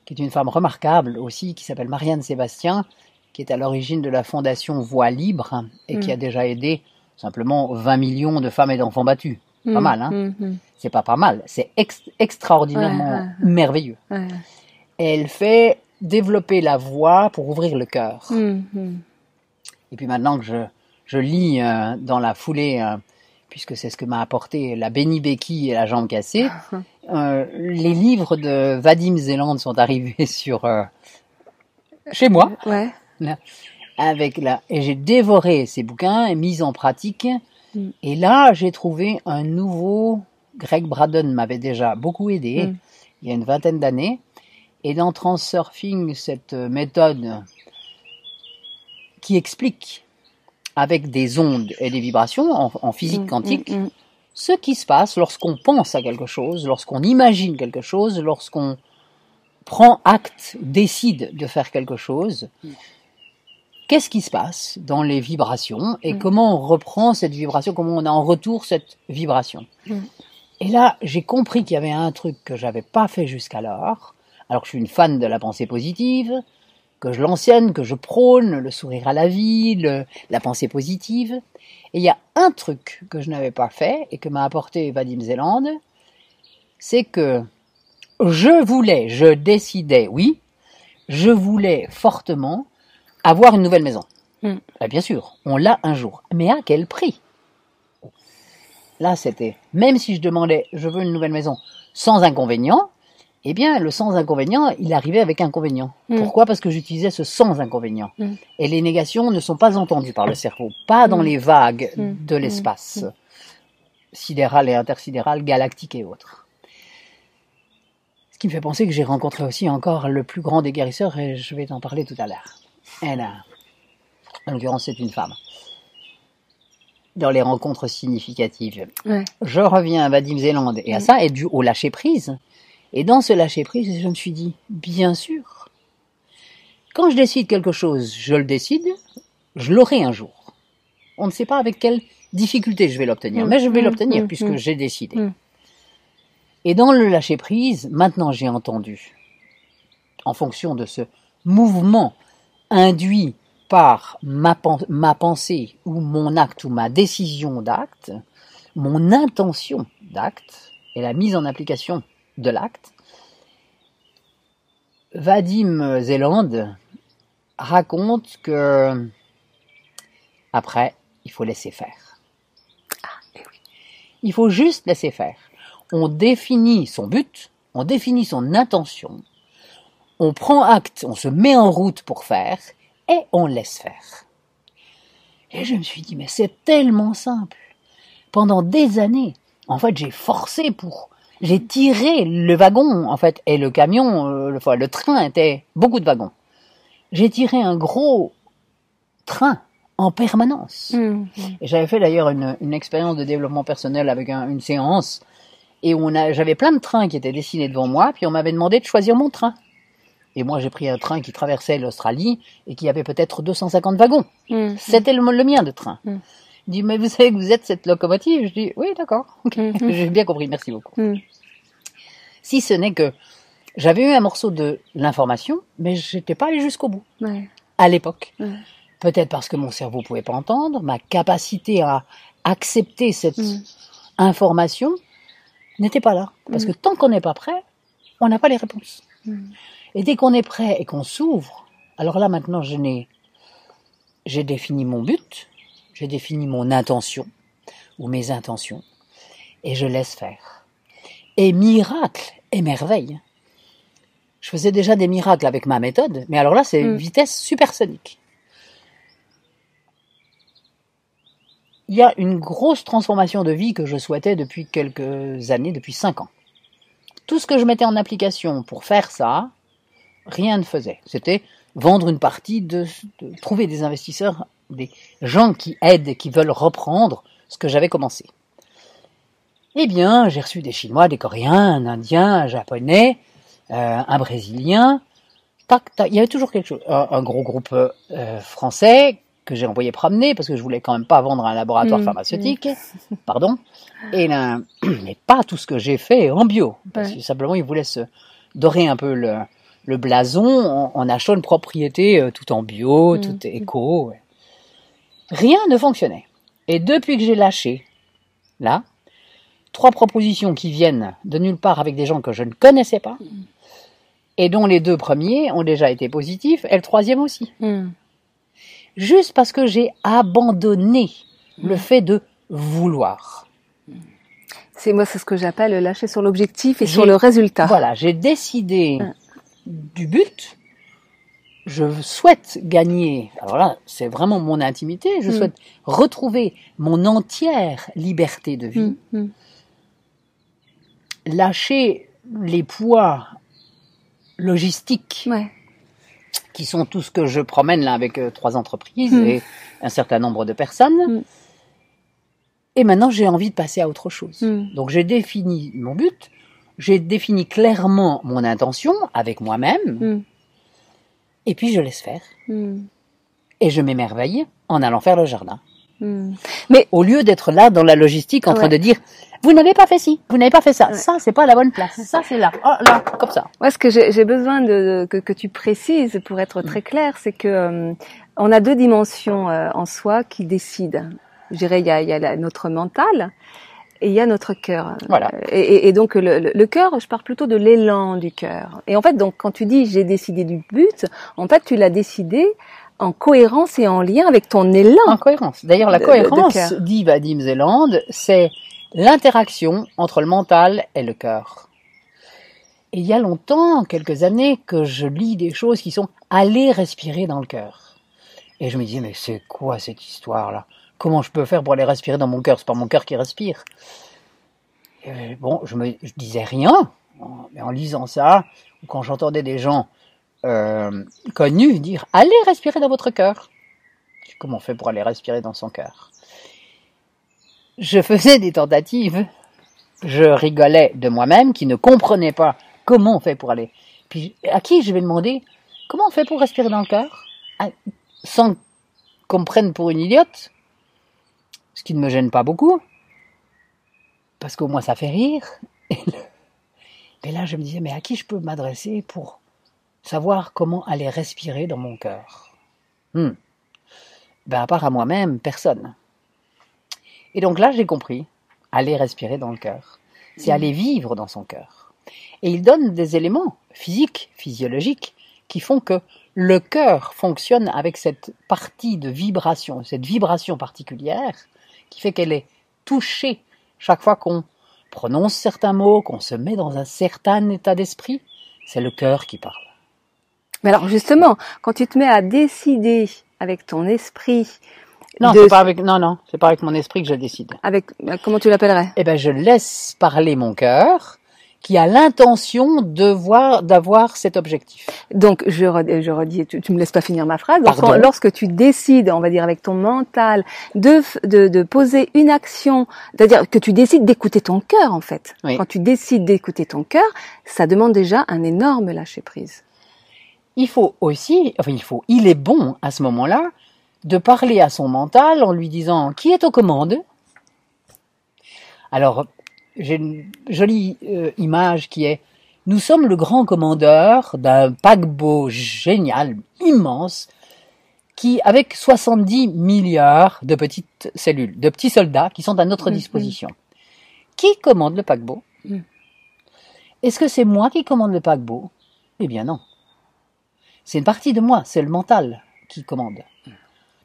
qui est une femme remarquable aussi, qui s'appelle Marianne Sébastien, qui est à l'origine de la fondation Voix Libre et qui Mm. a déjà aidé simplement 20 millions de femmes et d'enfants battus. Pas mal, hein? C'est pas pas mal, c'est ex- extraordinairement Ouais, ouais, merveilleux. Elle fait développer la voix pour ouvrir le cœur. Mm, mm. Et puis maintenant que je, je lis euh, dans la foulée, euh, puisque c'est ce que m'a apporté la Béni Becky et la jambe cassée, euh, les livres de Vadim Zeland sont arrivés sur chez moi. Ouais. avec la et j'ai dévoré ces bouquins et mis en pratique Mm. et là j'ai trouvé un nouveau Greg Braden m'avait déjà beaucoup aidé Mm. il y a une vingtaine d'années et dans Transurfing cette méthode qui explique avec des ondes et des vibrations en, en physique Mm, quantique mm, mm. ce qui se passe lorsqu'on pense à quelque chose, lorsqu'on imagine quelque chose, lorsqu'on prend acte, décide de faire quelque chose, qu'est-ce qui se passe dans les vibrations et Mm. comment on reprend cette vibration, comment on a en retour cette vibration? Et là, j'ai compris qu'il y avait un truc que j'avais pas fait jusqu'alors, alors que je suis une fan de la pensée positive, que je l'ancienne, que je prône, le sourire à la vie, le- la pensée positive. Et il y a un truc que je n'avais pas fait et que m'a apporté Vadim Zeland, c'est que je voulais, je décidais, oui, je voulais fortement avoir une nouvelle maison. Mm. Ben, bien sûr, on l'a un jour. Mais à quel prix? Là, c'était, même si je demandais, je veux une nouvelle maison sans inconvénient, eh bien, le sans inconvénient, il arrivait avec inconvénient. Mm. Pourquoi? Parce que j'utilisais ce sans inconvénient. Mm. Et les négations ne sont pas entendues par le cerveau, pas dans Mm. les vagues de l'espace sidéral et intersidéral, galactique et autres. Ce qui me fait penser que j'ai rencontré aussi encore le plus grand des guérisseurs, et je vais t'en parler tout à l'heure. Elle a, en l'occurrence, c'est une femme. Dans les rencontres significatives, Ouais. je reviens à Vadim Zélande et à ça est dû au lâcher prise. Et dans ce lâcher prise, je me suis dit, bien sûr, quand je décide quelque chose, je le décide, je l'aurai un jour. On ne sait pas avec quelle difficulté je vais l'obtenir, Mm. mais je vais Mm. l'obtenir Mm. puisque j'ai décidé. Et dans le lâcher prise, maintenant j'ai entendu, en fonction de ce mouvement induit par ma pensée ou mon acte ou ma décision d'acte, mon intention d'acte et la mise en application de l'acte, Vadim Zélande raconte que après, il faut laisser faire. eh Il faut juste laisser faire. On définit son but, on définit son intention, on prend acte, on se met en route pour faire, et on laisse faire. Et je me suis dit, mais c'est tellement simple. Pendant des années, en fait, j'ai forcé pour, j'ai tiré le wagon, en fait, et le camion, euh, le, enfin, le train était beaucoup de wagons. J'ai tiré un gros train en permanence. Mm. Et j'avais fait d'ailleurs une, une expérience de développement personnel avec un- une séance et on a, j'avais plein de trains qui étaient dessinés devant moi, puis on m'avait demandé de choisir mon train. Et moi, j'ai pris un train qui traversait l'Australie et qui avait peut-être 250 wagons. Mm. C'était le, le mien de train. Mm. Il dit, mais vous savez que vous êtes cette locomotive? Je dis, oui, d'accord. ok. Mm. J'ai bien compris, merci beaucoup. Mm. Si ce n'est que j'avais eu un morceau de l'information, mais j'étais pas allé jusqu'au bout Ouais. à l'époque. Ouais. Peut-être parce que mon cerveau pouvait pas entendre, ma capacité à accepter cette Mm. information n'était pas là. Parce que tant qu'on n'est pas prêt, on n'a pas les réponses. Mm. Et dès qu'on est prêt et qu'on s'ouvre, alors là maintenant je n'ai, j'ai défini mon but, j'ai défini mon intention ou mes intentions, et je laisse faire. Et miracle et merveille. Je faisais déjà des miracles avec ma méthode, mais alors là c'est Mm. vitesse supersonique. Il y a une grosse transformation de vie que je souhaitais depuis quelques années, depuis cinq ans. Tout ce que je mettais en application pour faire ça, rien ne faisait. C'était vendre une partie, de, de trouver des investisseurs, des gens qui aident, qui veulent reprendre ce que j'avais commencé. Eh bien, j'ai reçu des Chinois, des Coréens, un Indien, un Japonais, euh, un Brésilien. Tac, tac. Il y avait toujours quelque chose. Un, un gros groupe euh, français que j'ai envoyé promener parce que je voulais quand même pas vendre à un laboratoire Mm, pharmaceutique. Pardon. Et là, mais pas tout ce que j'ai fait en bio. Parce Ouais. que simplement, ils voulaient se dorer un peu le, le blason en, en achetant une propriété euh, tout en bio, Mm. tout éco. ouais. Rien ne fonctionnait. Et depuis que j'ai lâché, là, trois propositions qui viennent de nulle part avec des gens que je ne connaissais pas, et dont les deux premiers ont déjà été positifs, et le troisième aussi. Mm. Juste parce que j'ai abandonné le fait de vouloir. C'est moi, c'est ce que j'appelle lâcher sur l'objectif et sur le résultat. Voilà, j'ai décidé Mm. du but. Je souhaite gagner. Alors là, c'est vraiment mon intimité. Je Mm. souhaite retrouver mon entière liberté de vie. Mm. Mm. lâcher les poids logistiques Ouais. qui sont tout ce que je promène là avec euh, trois entreprises et un certain nombre de personnes. Et maintenant, j'ai envie de passer à autre chose. Donc, j'ai défini mon but, j'ai défini clairement mon intention avec moi-même. Et puis je laisse faire. Mm. Et je m'émerveille en allant faire le jardin. Mm. Au lieu d'être là dans la logistique en train de dire, vous n'avez pas fait ci, vous n'avez pas fait ça, Ouais. ça c'est pas la bonne place, ça c'est là, oh, là, comme ça. Moi, ce que j'ai besoin de, que, que tu précises pour être très clair, c'est que euh, on a deux dimensions euh, en soi qui décident. Je dirais, il y a, il y a la- notre mental et il y a notre cœur. Voilà. Et, donc le, le, le cœur, je parle plutôt de l'élan du cœur. Et en fait, donc quand tu dis j'ai décidé du but, en fait, tu l'as décidé en cohérence et en lien avec ton élan. En cohérence. D'ailleurs, la De- de- de cohérence, dit Vadim Zeland, c'est l'interaction entre le mental et le cœur. Et il y a longtemps, quelques années, que je lis des choses qui sont aller respirer dans le cœur. Et je me disais, mais c'est quoi cette histoire-là? Comment je peux faire pour aller respirer dans mon cœur? C'est pas mon cœur qui respire. Bon, je me disais rien, mais en lisant ça, quand j'entendais des gens euh, connus dire allez respirer dans votre cœur. Comment on fait pour aller respirer dans son cœur? Je faisais des tentatives, je rigolais de moi-même qui ne comprenais pas comment on fait pour aller. Puis à qui je vais demander comment on fait pour respirer dans le cœur? Ah, sans qu'on me prenne pour une idiote, ce qui ne me gêne pas beaucoup, parce qu'au moins ça fait rire. Et, le- et là, je me disais, mais à qui je peux m'adresser pour savoir comment aller respirer dans mon cœur? Hmm. Ben, à part à moi-même, personne. Et donc là, j'ai compris, aller respirer dans le cœur, c'est aller vivre dans son cœur. Et il donne des éléments physiques, physiologiques, qui font que le cœur fonctionne avec cette partie de vibration, cette vibration particulière, qui fait qu'elle est touchée chaque fois qu'on prononce certains mots, qu'on se met dans un certain état d'esprit. C'est le cœur qui parle. Mais alors justement, quand tu te mets à décider avec ton esprit, Non, de- c'est pas avec, non, non, c'est pas avec mon esprit que je décide. avec euh, comment tu l'appellerais? Eh ben, je laisse parler mon cœur, qui a l'intention de voir, d'avoir cet objectif. Donc je, re- je redis, tu, tu me laisses pas finir ma phrase. Pardon. Lorsqu'on- lorsque tu décides, on va dire avec ton mental, de, de, de poser une action, c'est-à-dire que tu décides d'écouter ton cœur en fait. Oui. Quand tu décides d'écouter ton cœur, ça demande déjà un énorme lâcher prise. Il faut aussi, enfin, il faut, il est bon à ce moment-là de parler à son mental en lui disant qui est aux commandes? Alors, j'ai une jolie euh, image qui est nous sommes le grand commandeur d'un paquebot génial, immense, qui, avec 70 milliards de petites cellules, de petits soldats qui sont à notre Mhm. disposition. Qui commande le paquebot? Mhm. Est-ce que c'est moi qui commande le paquebot? Eh bien non. C'est une partie de moi, c'est le mental qui commande.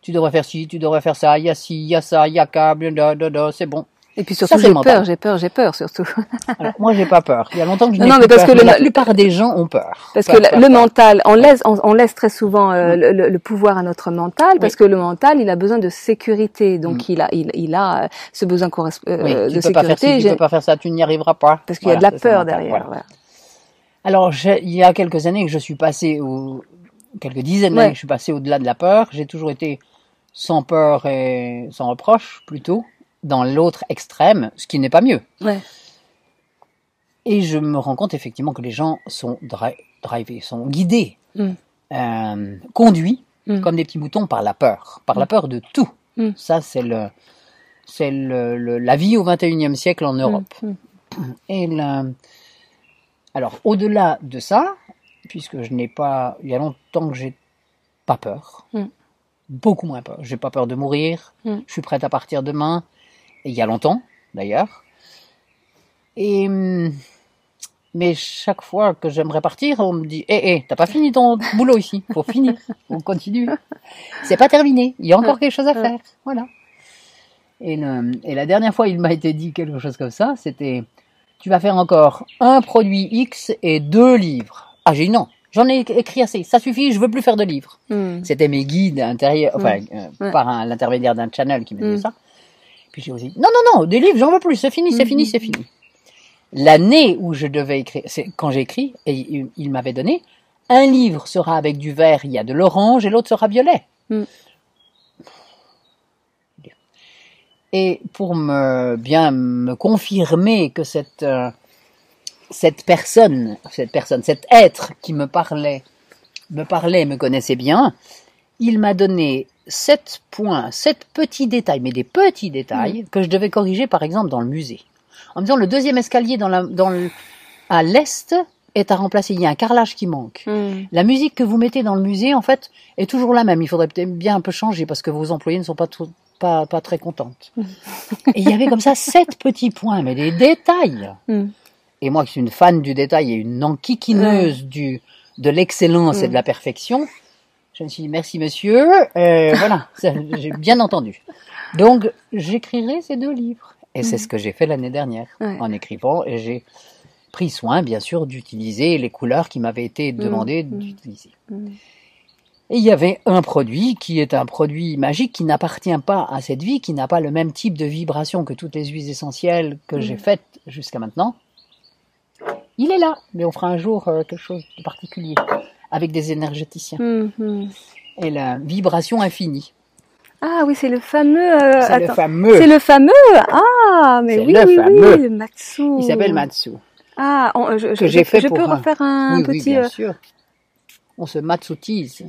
Tu devrais faire ci, tu devrais faire ça, il y a ci, il y a ça, il y a blablabla, c'est bon. Et puis surtout, j'ai peur, j'ai peur, j'ai peur surtout. Alors, moi, j'ai pas peur. Il y a longtemps que je Non, n'ai non, plus mais parce peur, que le- la plupart des gens ont peur. Parce Peur, que le- peur, le peur. mental, on laisse, on, on laisse très souvent euh, le, le- le pouvoir à notre mental, parce Oui. que le mental, il a besoin de sécurité, donc Mm. il a, il, il a euh, ce besoin euh, de tu peux pas faire sécurité, ci, tu peux pas faire ça, tu n'y arriveras pas. parce qu'il y a de la peur derrière. voilà. voilà. Alors, il y a quelques années que je suis passé au, quelques dizaines d'années Ouais. que je suis passé au-delà de la peur. J'ai toujours été sans peur et sans reproche, plutôt, dans l'autre extrême, ce qui n'est pas mieux. Ouais. Et je me rends compte effectivement que les gens sont dri- drivés, sont guidés, Mm. euh, conduits Mm. comme des petits moutons par la peur, par la peur de tout. Mm. Ça, c'est le, c'est le, le- la vie au 21e siècle en Europe. Mm, mm. Et alors, au-delà de ça, puisque je n'ai pas, il y a longtemps que j'ai pas peur, Mm. beaucoup moins peur. J'ai pas peur de mourir. Mm. Je suis prête à partir demain. Il y a longtemps, d'ailleurs. Et hum, mais chaque fois que j'aimerais partir, on me dit "Eh, eh, t'as pas fini ton boulot ici. Faut finir. On continue. C'est pas terminé. Il y a encore quelque chose à faire. Voilà." Et, le- et la dernière fois, il m'a été dit quelque chose comme ça. C'était "Tu vas faire encore un produit X et deux livres." Ah, j'ai dit non. J'en ai écrit assez. Ça suffit. Je veux plus faire de livres. Mm. C'était mes guides intérieurs, enfin, euh, Ouais. par l'intermédiaire d'un channel qui me disait Mm. ça. Puis j'ai aussi dit, non, non, non, des livres, j'en veux plus, c'est fini, c'est Mm, fini, c'est fini. L'année où je devais écrire, c'est quand j'ai écrit, et il, il m'avait donné, un livre sera avec du vert, il y a de l'orange, et l'autre sera violet. Mm. Et pour me bien me confirmer que cette euh, cette personne, cette personne, cet être qui me parlait, me parlait, me connaissait bien, il m'a donné sept points, sept petits détails, mais des petits détails que je devais corriger, par exemple, dans le musée. En me disant, le deuxième escalier dans la, dans le, à l'est est à remplacer. Il y a un carrelage qui manque. Mm. La musique que vous mettez dans le musée, en fait, est toujours la même. Il faudrait peut-être bien un peu changer parce que vos employés ne sont pas trop- pas, pas très contentes. Et il y avait comme ça sept petits points, mais des détails. Mm. Et moi, qui suis une fan du détail et une enquiquineuse du, de l'excellence et de la perfection, je me suis dit, merci monsieur, euh, voilà, j'ai bien entendu. Donc, j'écrirai ces deux livres. Et c'est ce que j'ai fait l'année dernière, Ouais. en écrivant, et j'ai pris soin, bien sûr, d'utiliser les couleurs qui m'avaient été demandées mm. d'utiliser. Et il y avait un produit qui est un produit magique qui n'appartient pas à cette vie, qui n'a pas le même type de vibration que toutes les huiles essentielles que j'ai faites jusqu'à maintenant. Il est là, mais on fera un jour euh, quelque chose de particulier avec des énergéticiens. Mm, mm. Et la vibration infinie. Ah oui, c'est le fameux. euh, C'est le fameux. C'est le fameux. Ah, mais oui, le oui, fameux. oui, le Matsu. Il s'appelle Matsu. Ah, on- je, je- Que j'ai fait je pour peux un- refaire un oui, oui, petit. bien euh, sûr. On se matsutise.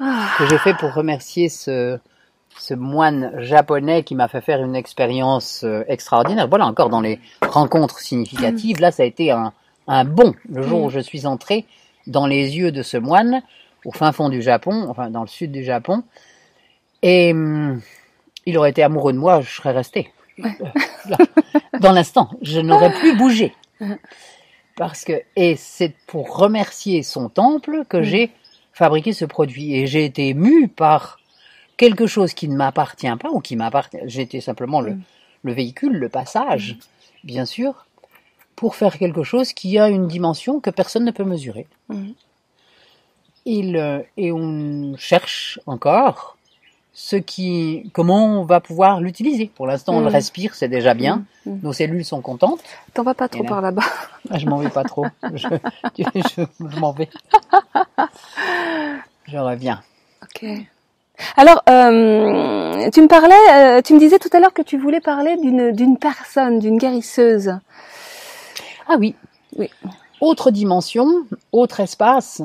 ah, que j'ai fait pour remercier ce, ce moine japonais qui m'a fait faire une expérience euh, extraordinaire. Voilà, encore dans les rencontres significatives, là, ça a été un, un bond le jour où je suis entré dans les yeux de ce moine au fin fond du Japon, enfin dans le sud du Japon. Et hum, il aurait été amoureux de moi, je serais resté. Euh, dans l'instant, je n'aurais plus bougé. Parce que, et c'est pour remercier son temple que j'ai fabriqué ce produit. Et j'ai été ému par quelque chose qui ne m'appartient pas ou qui m'appartient. J'étais simplement le, le véhicule, le passage, bien sûr, pour faire quelque chose qui a une dimension que personne ne peut mesurer. Mm. Il, euh, et on cherche encore ce qui, comment on va pouvoir l'utiliser. Pour l'instant, on le Mm. respire, c'est déjà bien. Mm. Nos cellules sont contentes. T'en vas pas trop là- par là-bas. Ah, je m'en vais pas trop. Je, je, je m'en vais. Je reviens. Ok. Alors, euh, tu me parlais, euh, tu me disais tout à l'heure que tu voulais parler d'une d'une personne, d'une guérisseuse. Ah oui. Oui. Autre dimension, autre espace.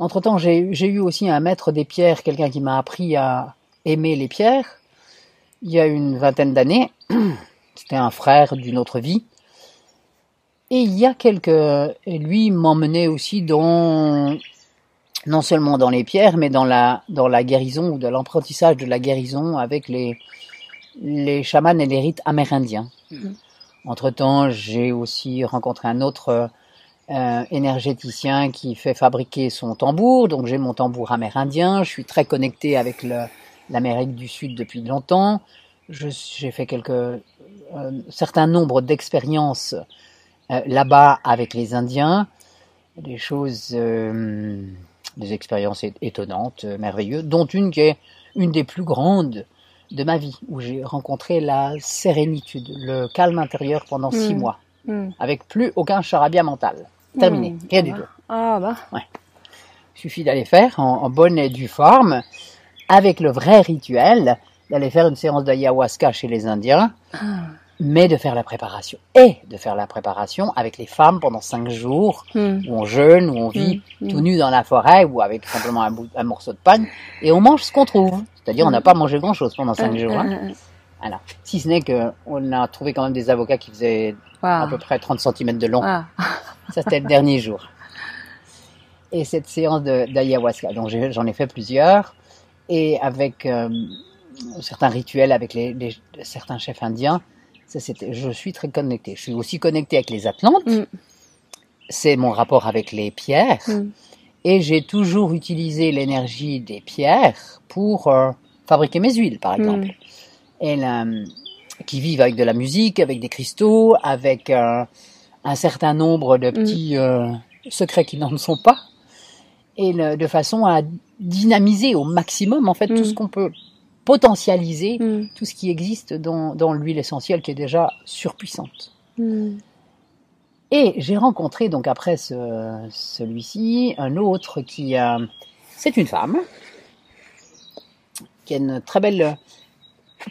Entre-temps, j'ai eu aussi un maître des pierres, quelqu'un qui m'a appris à aimer les pierres. Il y a une vingtaine d'années. C'était un frère d'une autre vie. Et il y a quelques... Et lui m'emmenait aussi dans... Non seulement dans les pierres, mais dans la, dans la guérison ou de l'apprentissage de la guérison avec les, les chamans et les rites amérindiens. Mhm. Entre-temps, j'ai aussi rencontré un autre euh, énergéticien qui fait fabriquer son tambour. Donc j'ai mon tambour amérindien. Je suis très connecté avec l'Amérique du Sud depuis longtemps. J'ai fait quelques euh, certain nombre d'expériences euh, là-bas avec les Indiens. Des choses, euh, des expériences étonnantes, euh, merveilleuses, dont une qui est une des plus grandes de ma vie, où j'ai rencontré la sérénitude, le calme intérieur pendant six Mm. mois, Hmm. avec plus aucun charabia mental. Terminé, Hmm. rien du Ah tout. Ah bah. Il suffit d'aller faire en, en bonne et due forme, avec le vrai rituel, d'aller faire une séance d'ayahuasca chez les Indiens, Ah. Mais de faire la préparation. Et de faire la préparation avec les femmes pendant cinq jours, Hmm. où on jeûne, où on vit Hmm. tout nu dans la forêt, ou avec simplement un, bout- un morceau de pain, et on mange ce qu'on trouve. C'est-à-dire, on n'a pas mangé grand-chose pendant cinq Hmm. jours. hein. Hmm. Voilà. Si ce n'est que on a trouvé quand même des avocats qui faisaient à Ah. peu près 30 cm de long. Ah. Ça, c'était le dernier jour. Et cette séance d'ayahuasca, donc j'en ai fait plusieurs, et avec euh, certains rituels avec les, les- certains chefs indiens, ça, c'était, je suis très connecté. Je suis aussi connecté avec les Atlantes. Mm. C'est mon rapport avec les pierres. Hmm. Et j'ai toujours utilisé l'énergie des pierres pour euh, fabriquer mes huiles, par exemple. Mm. Et la- qui vivent avec de la musique, avec des cristaux, avec euh, un certain nombre de petits euh, secrets qui n'en sont pas, et le- de façon à dynamiser au maximum en fait tout Mm. ce qu'on peut potentialiser, Hmm. tout ce qui existe dans, dans l'huile essentielle qui est déjà surpuissante. Hmm. Et j'ai rencontré donc après ce- celui-ci un autre qui a, c'est une femme qui a une très belle,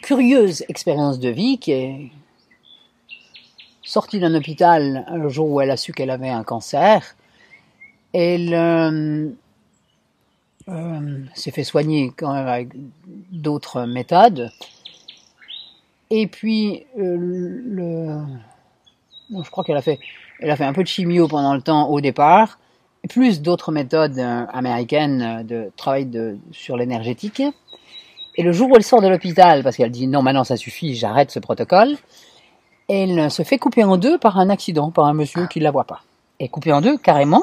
curieuse expérience de vie, qui est sortie d'un hôpital le jour où elle a su qu'elle avait un cancer. Elle euh, euh, s'est fait soigner quand même avec d'autres méthodes. Et puis euh, je crois qu'elle a fait, a fait un peu de chimio pendant le temps au départ, plus d'autres méthodes euh, américaines de travail sur l'énergétique. Et le jour où elle sort de l'hôpital, parce qu'elle dit non, maintenant ça suffit, j'arrête ce protocole, elle se fait couper en deux par un accident, par un monsieur qui ne la voit pas. Et coupée en deux, carrément,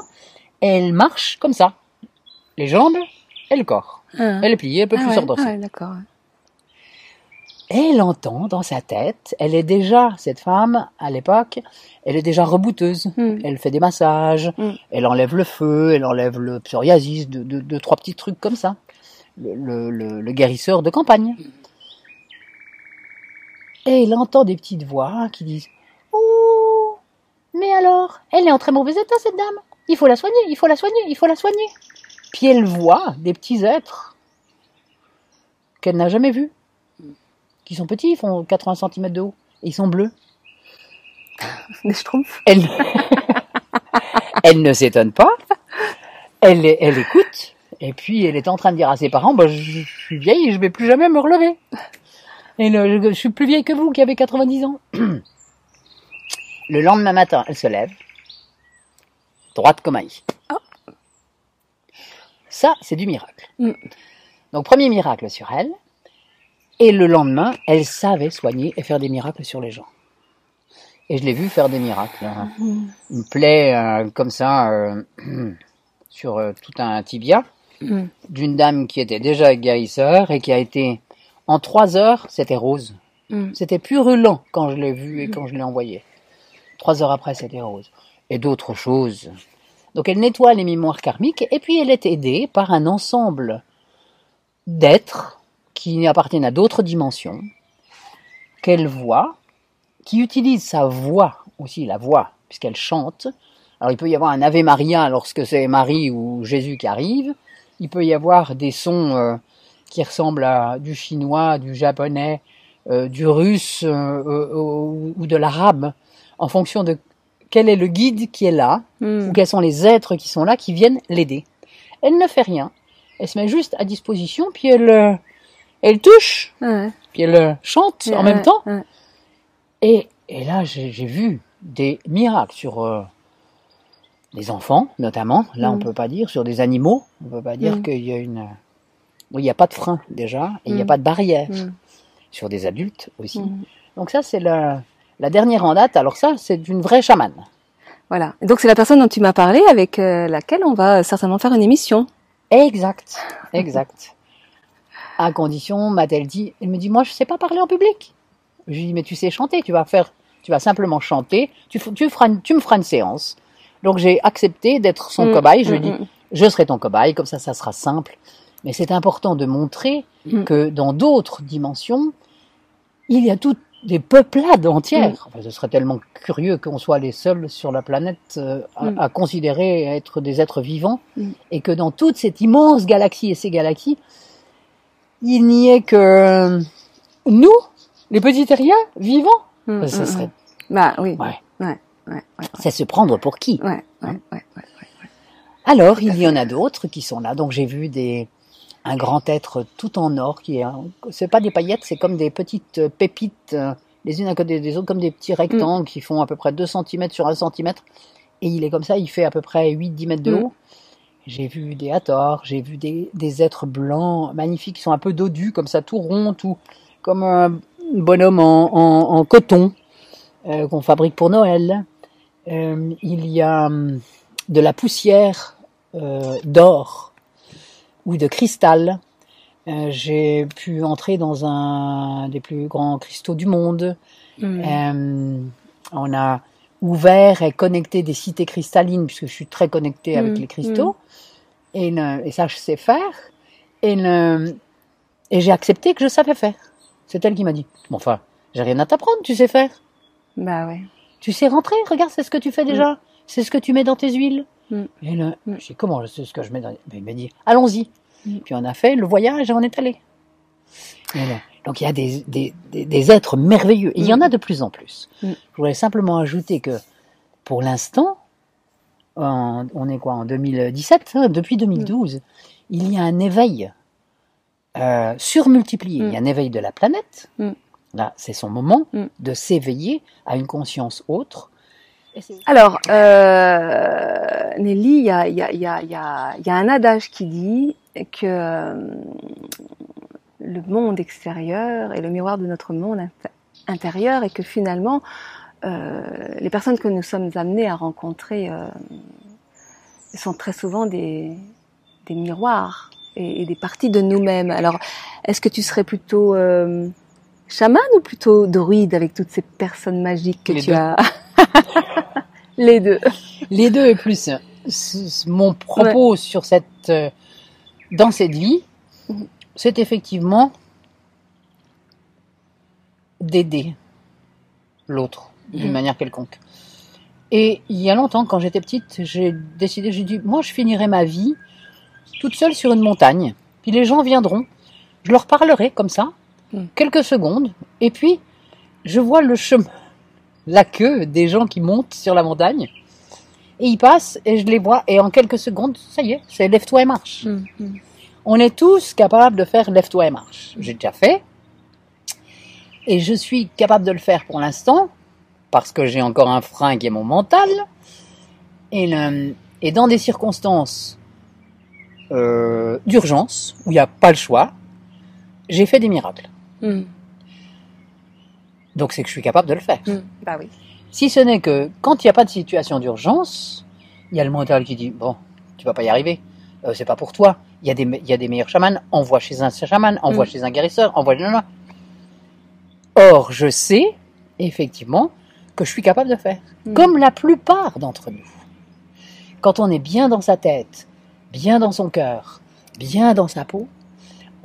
elle marche comme ça. Les jambes et le corps. Ah. Elle est pliée, elle peut Ah plus ouais, se redresser. ah ouais, d'accord. Et elle entend dans sa tête, elle est déjà, cette femme, à l'époque, elle est déjà rebouteuse. Mm. Elle fait des massages, Mm. elle enlève le feu, elle enlève le psoriasis, deux, deux, deux, trois petits trucs comme ça. Le, le, le- le guérisseur de campagne. Et il entend des petites voix qui disent Oh, mais alors, elle est en très mauvais état, cette dame. Il faut la soigner, il faut la soigner, il faut la soigner. Puis elle voit des petits êtres qu'elle n'a jamais vus, qui sont petits, ils font 80 cm de haut, et ils sont bleus. Des schtroumpfs. Elle, elle ne s'étonne pas, elle, elle écoute, et puis elle est en train de dire à ses parents, bah, je, je suis vieille et je vais plus jamais me relever. Et le- je, je suis plus vieille que vous qui avez 90 ans. Le lendemain matin, elle se lève, droite comme un i. Oh. Ça, c'est du miracle. Mm. Donc, premier miracle sur elle. Et le lendemain, elle savait soigner et faire des miracles sur les gens. Et je l'ai vu faire des miracles. hein. Mm. Une plaie euh, comme ça euh, sur euh, tout un tibia Mm. d'une dame qui était déjà guérisseur et qui a été en trois heures, c'était rose. C'était purulent quand je l'ai vu et quand je l'ai envoyé. Trois heures après, c'était rose. Et d'autres choses. Donc elle nettoie les mémoires karmiques et puis elle est aidée par un ensemble d'êtres qui appartiennent à d'autres dimensions, qu'elle voit, qui utilisent sa voix aussi, la voix, puisqu'elle chante. Alors il peut y avoir un Ave Maria lorsque c'est Marie ou Jésus qui arrive. Il peut y avoir des sons euh, qui ressemblent à du chinois, du japonais, euh, du russe euh, ou de l'arabe, en fonction de quel est le guide qui est là, Mm. ou quels sont les êtres qui sont là, qui viennent l'aider. Elle ne fait rien. Elle se met juste à disposition, puis elle, euh, elle touche, Ouais. puis elle euh, chante en Ouais, même temps. Et, et là, j'ai vu des miracles sur euh, les enfants, notamment. Là, on Mm. peut pas dire sur des animaux. On peut pas dire Mm. qu'il y a une. Il n'y a pas de frein déjà, et il n'y a pas de barrière sur des adultes aussi. Donc ça, c'est la, la dernière en date. Alors ça, c'est une vraie chamane. Voilà. Donc c'est la personne dont tu m'as parlé, avec euh, laquelle on va certainement faire une émission. Exact, exact. À condition, m'a-t-elle dit, elle me dit, moi, je sais pas parler en public. Je lui dis, mais tu sais chanter, tu vas faire, tu vas simplement chanter, tu, feras, tu me feras une séance. Donc j'ai accepté d'être son Mm, cobaye. Je lui ai mm, mm. je serai ton cobaye, comme ça, ça sera simple. Mais c'est important de montrer Mm. que dans d'autres dimensions, il y a toutes des peuplades entières. Mm. Enfin, ce serait tellement curieux qu'on soit les seuls sur la planète euh, à, Mm. à considérer être des êtres vivants Mm. et que dans toute cette immense galaxie et ces galaxies, il n'y ait que nous, les petits terriens vivants. Mm, Ce mm, serait. Bah oui. ouais, Ouais, ouais, ouais. c'est se prendre pour qui? Ouais, ouais, ouais, ouais, ouais. Alors, il y en a d'autres qui sont là. Donc, j'ai vu des, un grand être tout en or qui est, c'est pas des paillettes, c'est comme des petites euh, pépites, euh, les unes à côté des autres, comme des petits rectangles qui font à peu près 2 cm sur 1 cm. Et il est comme ça, il fait à peu près 8-10 mètres de Mm. haut. J'ai vu des hathors, j'ai vu des, des êtres blancs magnifiques qui sont un peu dodus, comme ça, tout rond, tout, comme un bonhomme en, en, en coton euh, qu'on fabrique pour Noël. Euh, il y a hum, de la poussière euh, d'or ou de cristal. Euh, J'ai pu entrer dans un des plus grands cristaux du monde. Mm. Euh, on a ouvert et connecté des cités cristallines, puisque je suis très connecté avec Mm, les cristaux. Et, le- et ça, je sais faire. Et, le- et j'ai accepté que je savais faire. C'est elle qui m'a dit. Bon, enfin, j'ai rien à t'apprendre, tu sais faire. Bah ouais. Tu sais rentrer, regarde, c'est ce que tu fais déjà. C'est ce que tu mets dans tes huiles. Mm. Et là, Mm. je dis, comment je sais ce que je mets dans Ben, Il m'a dit, allons-y. Mm. Puis on a fait le voyage et on est allé. Donc il y a des, des, des, des êtres merveilleux. Et il y en a de plus en plus. Mm. Je voudrais simplement ajouter que pour l'instant, en- on est quoi en 2017 hein, Depuis 2012, il y a un éveil euh, surmultiplié. Mm. Il y a un éveil de la planète. Mm. Là, c'est son moment Mm. de s'éveiller à une conscience autre. Alors, euh, Nelly, il y a, il y, a, il y, a, il y, a, il y a un adage qui dit que euh, le monde extérieur est le miroir de notre monde int- intérieur et que finalement, euh, les personnes que nous sommes amenés à rencontrer euh, sont très souvent des, des miroirs et, et des parties de nous-mêmes. Alors, est-ce que tu serais plutôt euh, chaman ou plutôt druide avec toutes ces personnes magiques que Les tu deux. as Les deux. Les deux et plus. S- Mon propos sur cette, euh, dans cette vie, Mhm. c'est effectivement d'aider l'autre d'une Mhm. manière quelconque. Et il y a longtemps, quand j'étais petite, j'ai décidé, j'ai dit, moi, je finirai ma vie toute seule sur une montagne. Puis les gens viendront, je leur parlerai comme ça, Mhm. quelques secondes, et puis je vois le chemin, la queue des gens qui montent sur la montagne. Et ils passent et je les vois et en quelques secondes, ça y est, c'est lève-toi et marche. Mm, On est tous capables de faire lève-toi et marche. J'ai déjà fait. Et je suis capable de le faire pour l'instant parce que j'ai encore un frein qui est mon mental. Et, le- et dans des circonstances euh, d'urgence où il n'y a pas le choix, j'ai fait des miracles. Mm, Donc c'est que je suis capable de le faire. mm. Bah oui. Si ce n'est que quand il n'y a pas de situation d'urgence, il y a le mental qui dit bon, tu vas pas y arriver, euh, c'est pas pour toi. Il y a des il y a des meilleurs chamans, envoie chez un chaman, envoie Mm. chez un guérisseur, envoie. nanana. Or, je sais effectivement que je suis capable de faire, Mm. comme la plupart d'entre nous. Quand on est bien dans sa tête, bien dans son cœur, bien dans sa peau,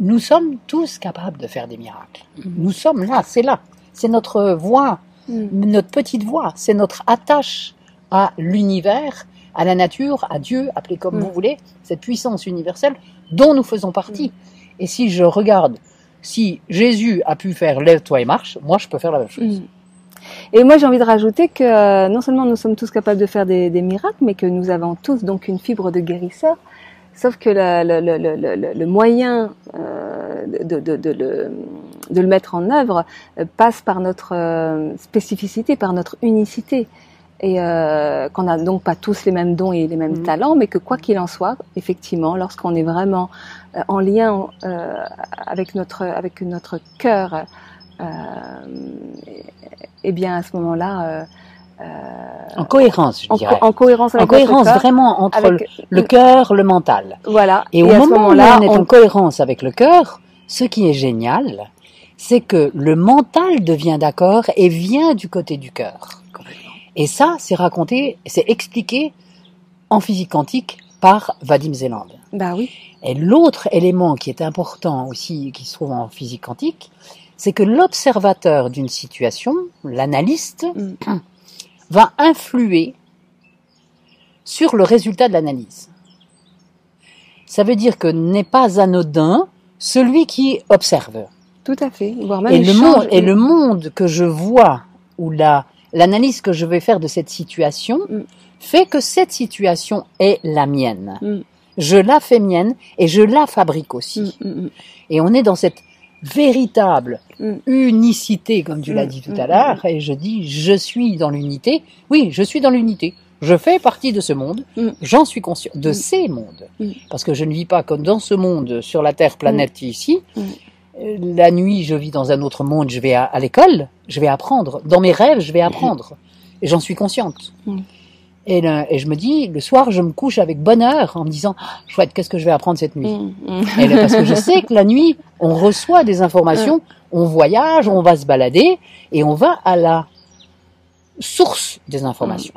nous sommes tous capables de faire des miracles. Nous sommes là, c'est là, c'est notre voix Mm. notre petite voix, c'est notre attache à l'univers, à la nature, à Dieu, appelez comme Mm. vous voulez, cette puissance universelle dont nous faisons partie. Et si je regarde, si Jésus a pu faire lève-toi et marche, moi je peux faire la même chose. Mm. Et moi, j'ai envie de rajouter que euh, non seulement nous sommes tous capables de faire des, des miracles, mais que nous avons tous donc une fibre de guérisseur. Sauf que la- le, le- le- le- le moyen euh, de, de, de le, de le mettre en œuvre euh, passe par notre euh, spécificité, par notre unicité. Et euh, qu'on n'a donc pas tous les mêmes dons et les mêmes Mhm. talents, mais que quoi qu'il en soit, effectivement, lorsqu'on est vraiment euh, en lien euh, avec notre avec notre cœur, euh, eh bien à ce moment-là, En cohérence, je en, dirais. en cohérence En avec cohérence notre cœur, vraiment entre avec- le, cœur, le mental. voilà. Et, au moment où on est on- en cohérence avec le cœur, ce qui est génial, c'est que le mental devient d'accord et vient du côté du cœur. Et ça, c'est raconté, c'est expliqué en physique quantique par Vadim Zeland. bah oui. Et l'autre élément qui est important aussi, qui se trouve en physique quantique, c'est que l'observateur d'une situation, l'analyste, Mm. va influer sur le résultat de l'analyse. Ça veut dire que n'est pas anodin celui qui observe. Tout à fait. Voire même Et le, monde, et le monde que je vois, ou la, l'analyse que je vais faire de cette situation, Mm. fait que cette situation est la mienne. Mm. Je la fais mienne et je la fabrique aussi. Mm. Et on est dans cette véritable Mm. unicité, comme tu l'as Mm, dit tout mm, à l'heure, et je dis, je suis dans l'unité. Oui, je suis dans l'unité. Je fais partie de ce monde. J'en suis conscient. De ces mondes. Parce que je ne vis pas comme dans ce monde, sur la Terre, planète ici. Euh, La nuit, je vis dans un autre monde. Je vais à, à l'école. Je vais apprendre. Dans mes rêves, je vais apprendre. Et j'en suis consciente. Mm. Et, le- et je me dis, le soir, je me couche avec bonheur en me disant, Ah, chouette, qu'est-ce que je vais apprendre cette nuit Mm, mm. et parce que je sais que la nuit, on reçoit des informations, on voyage, on va se balader, et on va à la source des informations.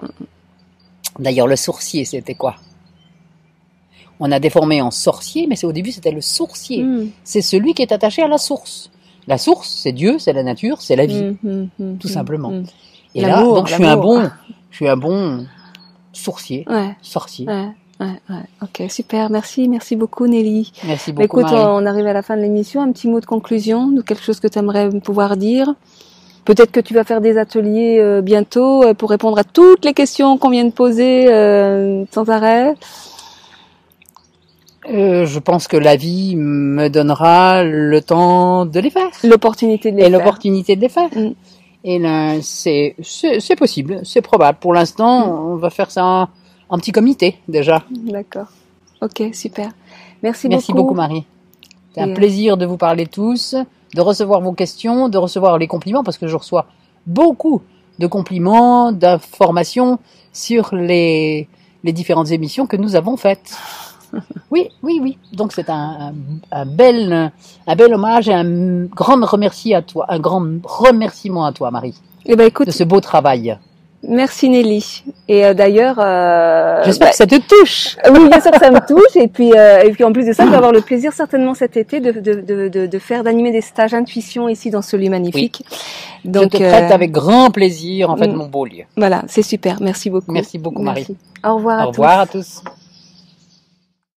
D'ailleurs, le sourcier, c'était quoi? On a déformé en sorcier, mais c'est au début, c'était le sourcier. Mm, C'est celui qui est attaché à la source. La source, c'est Dieu, c'est la nature, c'est la vie, mm, mm, mm, tout mm, simplement. mm. Et là, donc, je suis un bon, je suis un bon sourcier, Ouais, sorcier. ouais, ouais, ouais. Ok, super. Merci, merci beaucoup Nelly. Merci Bah, beaucoup, Écoute, Marie. on arrive à la fin de l'émission. Un petit mot de conclusion, de quelque chose que tu aimerais pouvoir dire? Peut-être que tu vas faire des ateliers euh, bientôt euh, pour répondre à toutes les questions qu'on vient de poser euh, sans arrêt. Je pense que la vie me donnera le temps de les faire. L'opportunité de les et faire. l'opportunité de les faire. Mm. Et là, c'est c'est c'est possible, c'est probable. Pour l'instant, Mm. on va faire ça en, en petit comité déjà. D'accord. Ok, super. Merci, Merci beaucoup, Marie. C'est un euh, plaisir de vous parler tous, de recevoir vos questions, de recevoir les compliments parce que je reçois beaucoup de compliments, d'informations sur les les différentes émissions que nous avons faites. Oui, oui, oui. Donc c'est un, un, un, bel, un bel hommage et un grand remerciement à toi, un grand remerciement à toi, Marie, Eh ben écoute, de ce beau travail. merci Nelly. Et euh, d'ailleurs, euh, J'espère bah, que ça te touche. oui, bien sûr que ça me touche. Et puis, euh, et puis en plus de ça, je vais avoir le plaisir certainement cet été de, de, de, de, de faire d'animer des stages intuition ici dans ce lieu magnifique. je te traite avec grand plaisir, en fait, mm. mon beau lieu. voilà, c'est super. Merci beaucoup. Merci beaucoup, Marie. Merci. Au revoir à Au tous. revoir à tous.